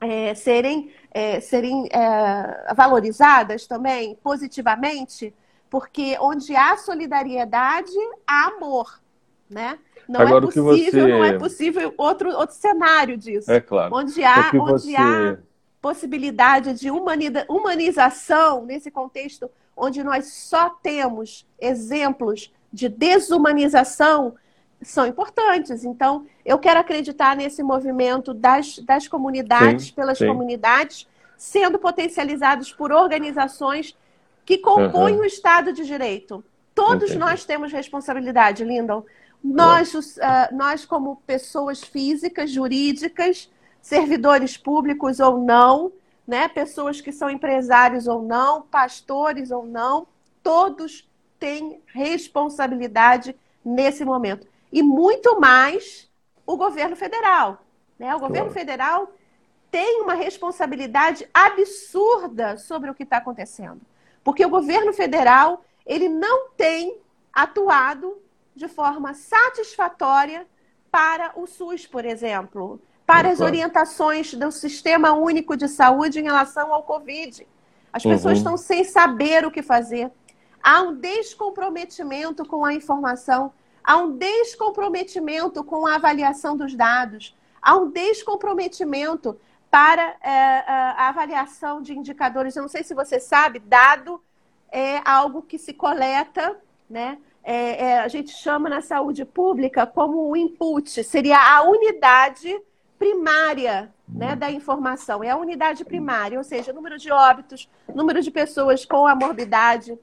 é, serem, é, serem é, valorizadas também positivamente, porque onde há solidariedade, há amor. Né? Não é Agora, é possível, você... não é possível outro, outro cenário disso. É claro. Onde há, onde você... há possibilidade de humanização nesse contexto onde nós só temos exemplos de desumanização são importantes. Então, eu quero acreditar nesse movimento das, das comunidades, sim, pelas sim. comunidades, sendo potencializados por organizações que compõem uhum. o Estado de Direito. Todos Entendi. nós temos responsabilidade, Lindon. Nós, uh, nós, como pessoas físicas, jurídicas, servidores públicos ou não, né? pessoas que são empresários ou não, pastores ou não, todos têm responsabilidade nesse momento. E muito mais o governo federal. Né? O governo claro. federal tem uma responsabilidade absurda sobre o que está acontecendo. Porque o governo federal, ele não tem atuado de forma satisfatória para o SUS, por exemplo, para as orientações do Sistema Único de Saúde em relação ao Covid. As pessoas uhum. estão sem saber o que fazer. Há um descomprometimento com a informação, há um descomprometimento com a avaliação dos dados, há um descomprometimento para é, a avaliação de indicadores. Eu não sei se você sabe, dado é algo que se coleta, né? É, é, a gente chama na saúde pública como o input, seria a unidade primária né, da informação, é a unidade primária, ou seja, número de óbitos, número de pessoas com a morbidade.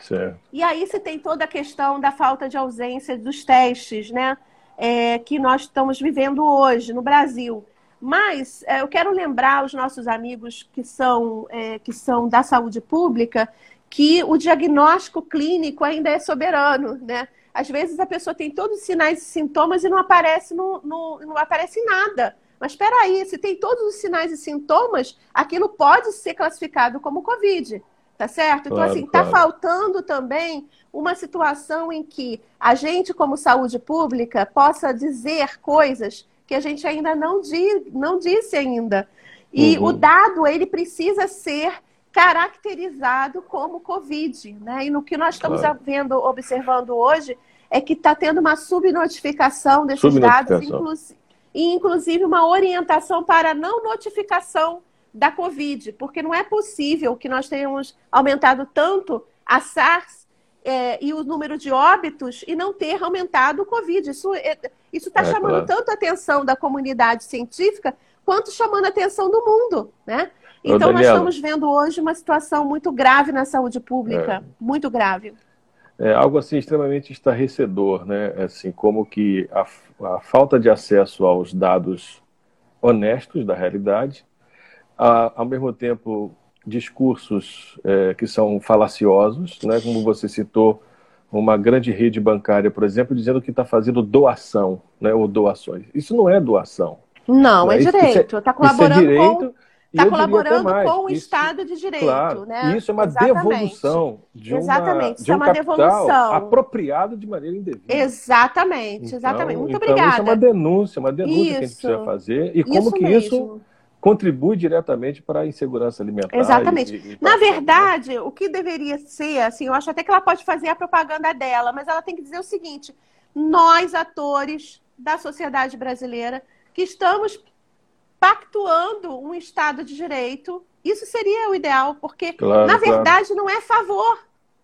Certo. E aí se tem toda a questão da falta de ausência dos testes, né, é, que nós estamos vivendo hoje no Brasil. Mas é, eu quero lembrar os nossos amigos que são, é, que são da saúde pública que o diagnóstico clínico ainda é soberano, né? Às vezes a pessoa tem todos os sinais e sintomas e não aparece, no, no, não aparece nada. Mas espera aí, se tem todos os sinais e sintomas, aquilo pode ser classificado como Covid, tá certo? Então, claro, assim, está claro. faltando também uma situação em que a gente, como saúde pública, possa dizer coisas que a gente ainda não, di, não disse ainda. E uhum. o dado, ele precisa ser caracterizado como Covid. Né? E no que nós estamos claro. vendo, observando hoje, é que está tendo uma subnotificação desses subnotificação. dados, inclusive, e inclusive uma orientação para não notificação da Covid, porque não é possível que nós tenhamos aumentado tanto a SARS é, e o número de óbitos e não ter aumentado o Covid. Isso é, está é, chamando claro. tanto a atenção da comunidade científica quanto chamando a atenção do mundo, né? Então, nós estamos vendo hoje uma situação muito grave na saúde pública, é. muito grave. É algo assim extremamente estarrecedor, né? Assim, como que a, a falta de acesso aos dados honestos da realidade, a, ao mesmo tempo discursos é, que são falaciosos, né? Como você citou, uma grande rede bancária, por exemplo, dizendo que está fazendo doação, né? Ou doações. Isso não é doação. Não, é, é direito. Está colaborando é direito, com está colaborando com o isso, Estado de Direito. Claro, né? Isso é uma Exatamente. devolução de, uma, Exatamente. de um é uma devolução. apropriado de maneira indevida. Exatamente, então, exatamente. Muito então obrigada. Isso é uma denúncia, uma denúncia isso. que a gente precisa fazer. E como isso que mesmo. isso contribui diretamente para a insegurança alimentar. Exatamente. E, e Na verdade, né? o que deveria ser, assim, eu acho até que ela pode fazer a propaganda dela, mas ela tem que dizer o seguinte: nós, atores da sociedade brasileira, que estamos pactuando um Estado de Direito. Isso seria o ideal, porque, claro, na verdade, claro. não é favor,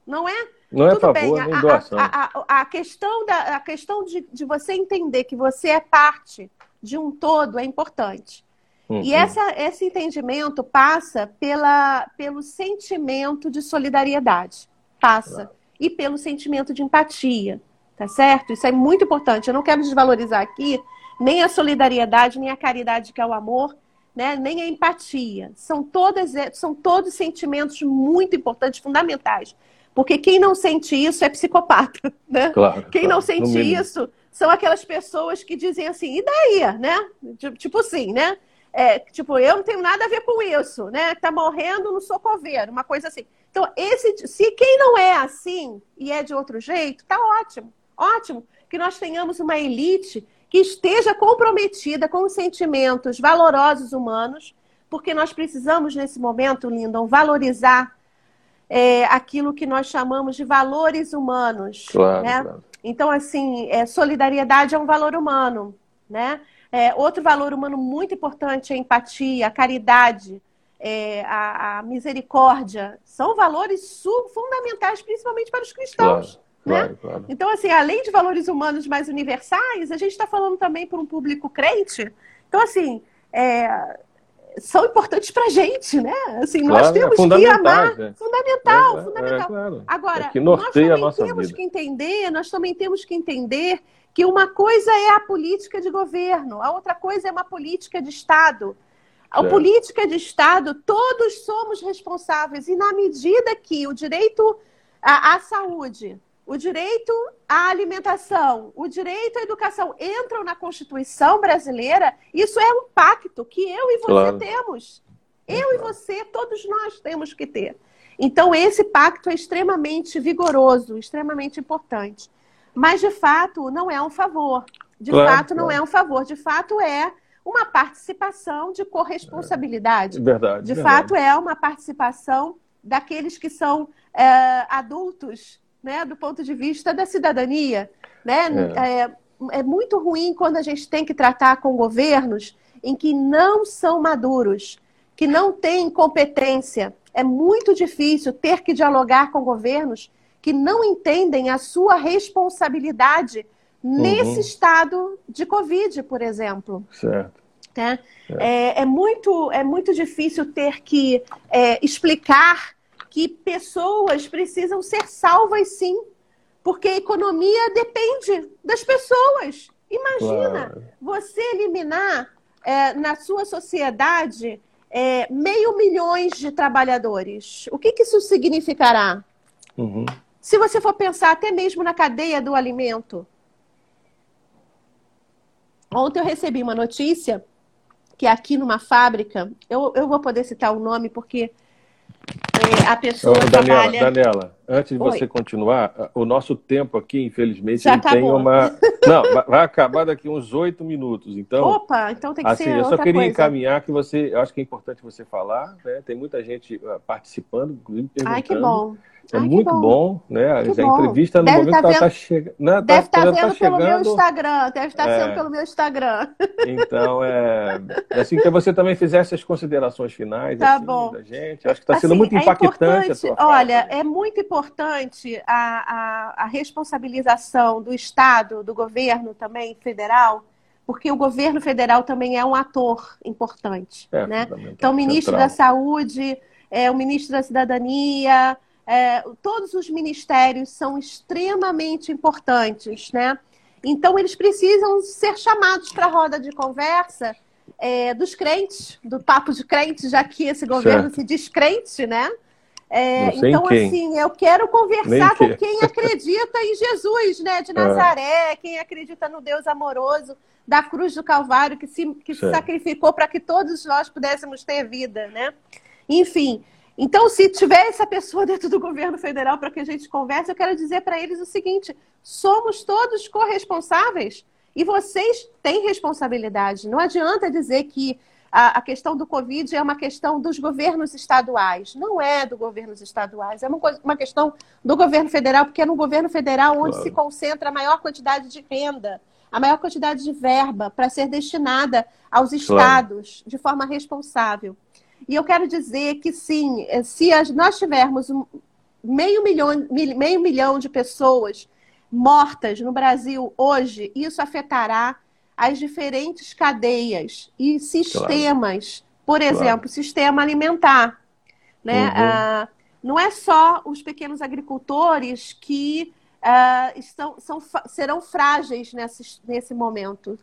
não é? Não é Tudo favor, bem, nem doação. A, a, a, questão, da, a questão de, de você entender que você é parte de um todo é importante. Uhum. E essa, esse entendimento passa pela, pelo sentimento de solidariedade. Passa. Claro. E pelo sentimento de empatia. Tá certo? Isso é muito importante. Eu não quero desvalorizar aqui nem a solidariedade, nem a caridade, que é o amor, né? nem a empatia. São, todas, são todos sentimentos muito importantes, fundamentais. Porque quem não sente isso é psicopata. Né? Claro, quem claro. não sente isso são aquelas pessoas que dizem assim, e daí, né? Tipo assim, né? É, tipo, eu não tenho nada a ver com isso, né? Tá morrendo, não sou coveiro, uma coisa assim. Então, esse, se quem não é assim e é de outro jeito, tá ótimo, ótimo que nós tenhamos uma elite que esteja comprometida com os sentimentos valorosos humanos, porque nós precisamos, nesse momento, Lindon, valorizar é, aquilo que nós chamamos de valores humanos. Claro, né? claro. Então, assim, é, solidariedade é um valor humano, né? É, outro valor humano muito importante é a empatia, a caridade, é, a, a, misericórdia. São valores fundamentais, principalmente para os cristãos. Claro. Né? Claro, claro. Então, assim, além de valores humanos mais universais, a gente está falando também para um público crente. Então, assim, é, são importantes para a gente, né? Assim, claro, nós temos é que amar. Né? Fundamental, é, é fundamental. Claro. Agora, é nós também temos vida. que entender, nós também temos que entender que uma coisa é a política de governo, a outra coisa é uma política de Estado. A política de Estado, todos somos responsáveis, e na medida que o direito à, à saúde o direito à alimentação, o direito à educação entram na Constituição brasileira, isso é um pacto que eu e você claro. temos. Eu e você, todos nós temos que ter. Então, esse pacto é extremamente vigoroso, extremamente importante. Mas, de fato, não é um favor. De claro, fato, não é um favor. De fato, é uma participação de corresponsabilidade. É, verdade. De verdade. fato, é uma participação daqueles que são é, adultos, né, do ponto de vista da cidadania. Né? É. é. é muito ruim quando a gente tem que tratar com governos em que não são maduros, que não têm competência. É muito difícil ter que dialogar com governos que não entendem a sua responsabilidade nesse uhum. estado de Covid, por exemplo. Certo. Né? É, é, muito, é muito difícil ter que é, explicar que pessoas precisam ser salvas sim, porque a economia depende das pessoas. Imagina claro. você eliminar é, na sua sociedade é, meio milhões de trabalhadores. O que, que isso significará? Uhum. Se você for pensar até mesmo na cadeia do alimento. Ontem eu recebi uma notícia que aqui numa fábrica, eu, eu vou poder citar o nome porque a pessoa Ô, Daniela, trabalha... Daniela, antes de Oi. você continuar, o nosso tempo aqui, infelizmente, Já tem uma. Não, vai acabar daqui uns oito minutos. Então. Opa, então tem que assim, ser. Eu só queria coisa. encaminhar que você. Eu acho que é importante você falar, né? Tem muita gente ah, participando, inclusive perguntando. Ai, que bom. É Ai, muito bom. bom. né? Que a bom. entrevista no deve momento tá está vendo... chegando. Né? Deve estar tá vendo tá chegando... pelo meu Instagram. Deve estar tá é. sendo pelo meu Instagram. Então, é, é assim que você também fizesse as considerações finais tá assim, bom. da gente. Acho que está sendo assim, muito impactante é a sua Olha, fala. é muito importante a, a, a responsabilização do Estado, do governo também federal, porque o governo federal também é um ator importante. É, né? Então, o ministro central. da Saúde, é, o ministro da Cidadania, é, todos os ministérios são extremamente importantes, né? Então, eles precisam ser chamados para a roda de conversa é, dos crentes, do papo de crente, já que esse governo certo. se diz crente, né? É, então, assim, eu quero conversar com quem acredita em Jesus, né? De Nazaré, é. quem acredita no Deus amoroso da cruz do Calvário, que se, que se sacrificou para que todos nós pudéssemos ter vida, né? Enfim, então, se tiver essa pessoa dentro do governo federal para que a gente converse, eu quero dizer para eles o seguinte: somos todos corresponsáveis e vocês têm responsabilidade. Não adianta dizer que a, a, questão do Covid é uma questão dos governos estaduais. Não é do governos estaduais, é uma, uma questão do governo federal, porque é no governo federal onde claro. se concentra a maior quantidade de renda, a maior quantidade de verba para ser destinada aos estados claro. de forma responsável. E eu quero dizer que sim, se nós tivermos meio milhão, meio milhão de pessoas mortas no Brasil hoje, isso afetará as diferentes cadeias e sistemas. Claro. Por exemplo, claro. sistema alimentar. Né? Uhum. Ah, não é só os pequenos agricultores que ah, estão, são, serão frágeis nesse, nesse momento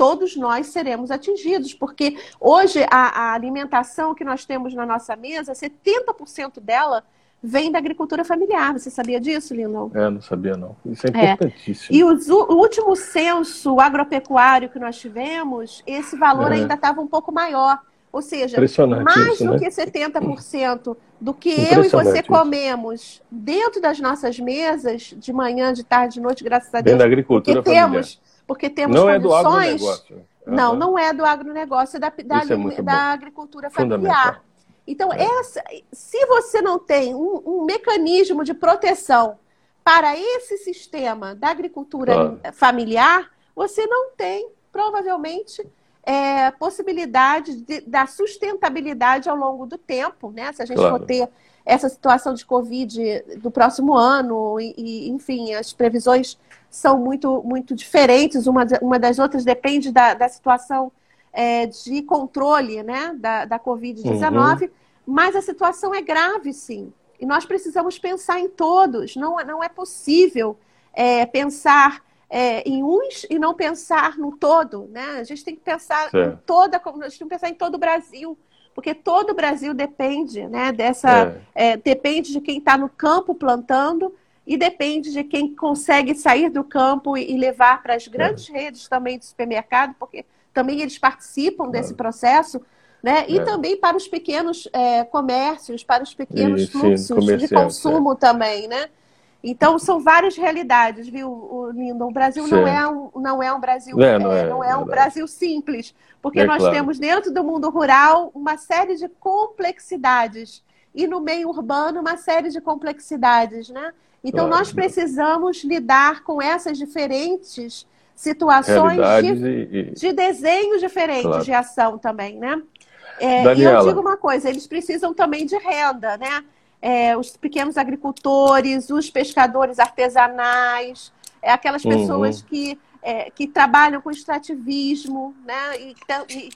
todos nós seremos atingidos, porque hoje a, a, alimentação que nós temos na nossa mesa, 70% dela vem da agricultura familiar. Você sabia disso, Lindon? É, não sabia não. Isso é importantíssimo. É. E os, o último censo agropecuário que nós tivemos, esse valor é. ainda estava um pouco maior. Ou seja, mais isso, do né? que 70% do que eu e você comemos dentro das nossas mesas, de manhã, de tarde, de noite, graças a Deus. Dentro da agricultura familiar. temos porque temos não condições. É do agronegócio. Uhum. Não, não é do agronegócio, é da, da, é da agricultura familiar. Então, é. essa, se você não tem um, um, mecanismo de proteção para esse sistema da agricultura familiar, você não tem, provavelmente, é, possibilidade de, da sustentabilidade ao longo do tempo, né? Se a gente claro. for ter essa situação de Covid do próximo ano, e, e enfim, as previsões são muito, muito diferentes, uma, uma das outras depende da, da situação é, de controle né, da, da Covid-19, uhum. mas a situação é grave, sim. E nós precisamos pensar em todos, não, não é possível é, pensar é, em uns e não pensar no todo, né? A gente tem que pensar certo. em toda, a gente tem que pensar em todo o Brasil, porque todo o Brasil depende, né, dessa, é. É, depende de quem está no campo plantando e depende de quem consegue sair do campo e, levar para as grandes é. redes também de supermercado, porque também eles participam desse processo, né? E é. também para os pequenos é, comércios, para os pequenos fluxos sim, de consumo também, né? Então são várias realidades, viu, Lindo? O Brasil não é, um, não é um Brasil é, não é, não é um Brasil simples, porque nós claro. temos dentro do mundo rural uma série de complexidades e no meio urbano uma série de complexidades, né? Então claro. nós precisamos lidar com essas diferentes situações de, e, de desenhos diferentes claro. de ação também, né? É, e eu digo uma coisa, eles precisam também de renda, né? é, os pequenos agricultores, os pescadores artesanais, é, aquelas uhum. pessoas uhum. que, é, que trabalham com extrativismo, né? E, e,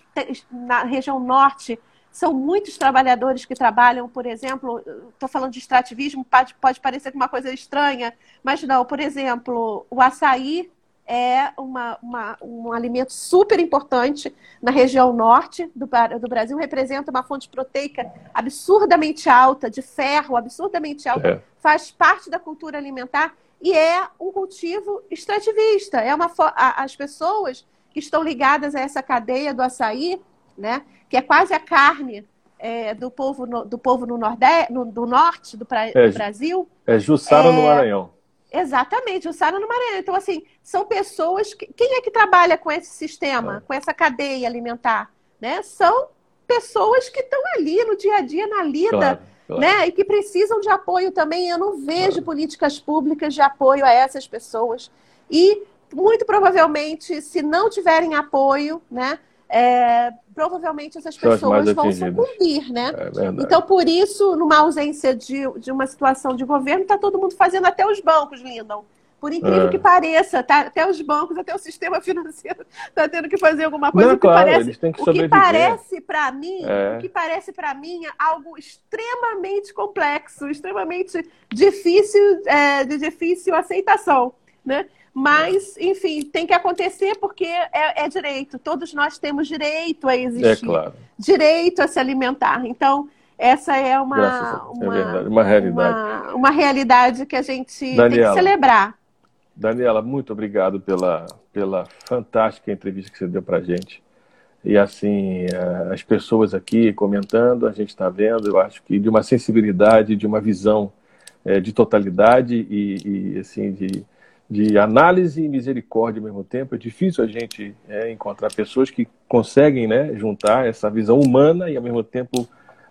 na região norte são muitos trabalhadores que trabalham, por exemplo, estou falando de extrativismo, pode, pode parecer uma coisa estranha, mas não, por exemplo, o açaí é uma, uma, um alimento super importante na região norte do, do, Brasil, representa uma fonte proteica absurdamente alta, de ferro, absurdamente alta, é. faz parte da cultura alimentar e é um cultivo extrativista. É uma, as pessoas que estão ligadas a essa cadeia do açaí, né, que é quase a carne é, do, povo no, do povo no, nordeste, no do norte do, pra, é, do Brasil. É Jussara é, no Maranhão. Exatamente, o Sara no Maranhão. Então, assim, são pessoas. Que, quem é que trabalha com esse sistema, com essa cadeia alimentar? Né? São pessoas que estão ali no dia a dia, na lida, claro, claro. né? E que precisam de apoio também. Eu não vejo claro. políticas públicas de apoio a essas pessoas. E, muito provavelmente, se não tiverem apoio, né? É, provavelmente essas pessoas vão sucumbir, né? É então, por isso, numa ausência de, de uma situação de governo, está todo mundo fazendo até os bancos, Lindon. Por incrível é. que pareça, tá? até os bancos, até o sistema financeiro está tendo que fazer alguma coisa. Não, o que claro, parece, que o que parece para mim, é. o que parece para mim algo extremamente complexo, extremamente difícil, é, de difícil aceitação, né? Mas, enfim, tem que acontecer porque é, é direito. Todos nós temos direito a existir. É claro. Direito a se alimentar. Então, essa é uma, uma, é uma realidade. Uma, uma, realidade que a gente Daniela, tem que celebrar. Daniela, muito obrigado pela, pela fantástica entrevista que você deu para a gente. E assim, as pessoas aqui comentando, a gente está vendo, eu acho que de uma sensibilidade, de uma visão é, de totalidade e, e assim, de, de análise e misericórdia ao mesmo tempo. É difícil a gente é, encontrar pessoas que conseguem né, juntar essa visão humana e ao mesmo tempo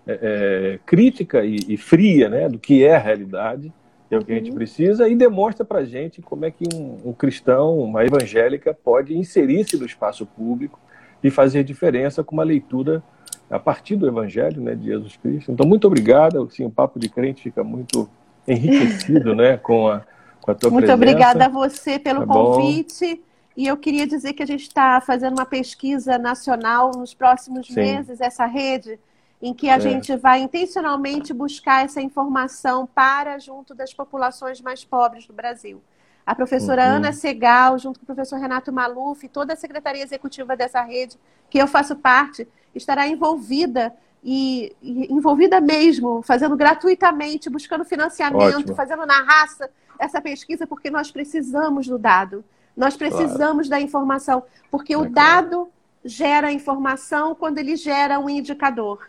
é, é, crítica e, e, fria né, do que é a realidade, é o que a gente uhum. precisa, e demonstra para a gente como é que um, um, cristão, uma evangélica, pode inserir-se no espaço público e fazer diferença com uma leitura a partir do Evangelho né, de Jesus Cristo. Então, muito obrigado. Assim, o Papo de Crente fica muito enriquecido né, com a com a tua Muito presença. obrigada a você pelo tá convite. E eu queria dizer que a gente está fazendo uma pesquisa nacional nos próximos Sim. meses, essa rede, em que a é. gente vai intencionalmente buscar essa informação para junto das populações mais pobres do Brasil. A professora uhum. Ana Segal, junto com o professor Renato Maluf, toda a secretaria executiva dessa rede, que eu faço parte, estará envolvida e, e envolvida mesmo, fazendo gratuitamente, buscando financiamento, Ótimo. fazendo na raça essa pesquisa porque nós precisamos do dado. Nós precisamos claro. da informação, porque é o dado gera informação quando ele gera um indicador.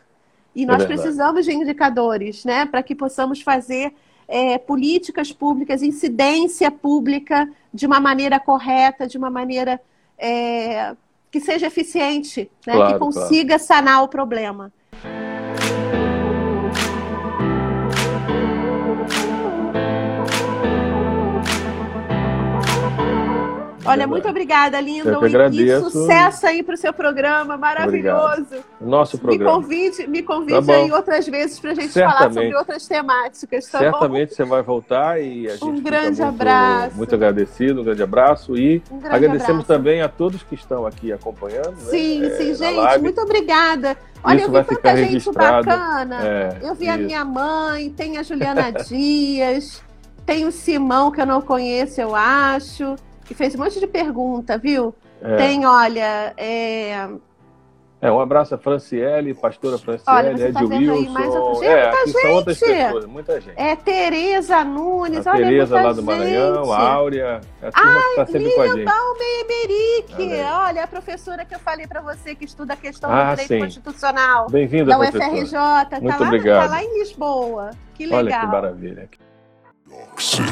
E é nós é precisamos de indicadores, né, para que possamos fazer é, políticas públicas, incidência pública de uma maneira correta, de uma maneira é, que seja eficiente, né, claro, que consiga claro. sanar o problema. Olha, muito obrigada, lindo. Eu que agradeço. E sucesso aí para o seu programa, maravilhoso. Obrigado. Nosso programa. Me convide, me convide tá aí outras vezes para a gente Certamente. falar sobre outras temáticas, tá Certamente bom? você vai voltar e a gente Um grande muito, abraço. Muito agradecido, um grande abraço e um grande agradecemos abraço. também a todos que estão aqui acompanhando. Sim, né? sim, é, gente, muito obrigada. Olha, Isso eu vi tanta gente registrado. bacana. É, eu vi isso. a minha mãe, tem a Juliana Dias, tem o Simão, que eu não conheço, eu acho que fez um monte de pergunta, viu? É. Tem, olha, é... É, um abraço a Franciele, pastora Franciele, Olha, você Ed tá vendo aí Wilson. mais outra- é, Muita são outras gente! pessoas, muita gente. É Tereza Nunes, a olha Tereza lá do Maranhão, gente. a Áurea, a turma que está sempre com a gente. Olha olha a professora que eu falei para você que estuda a questão Ah, do direito sim. constitucional Bem-vinda, da professora. UFRJ, tá Muito lá, obrigado. tá lá em Lisboa. Que Olha legal. que maravilha. Sim.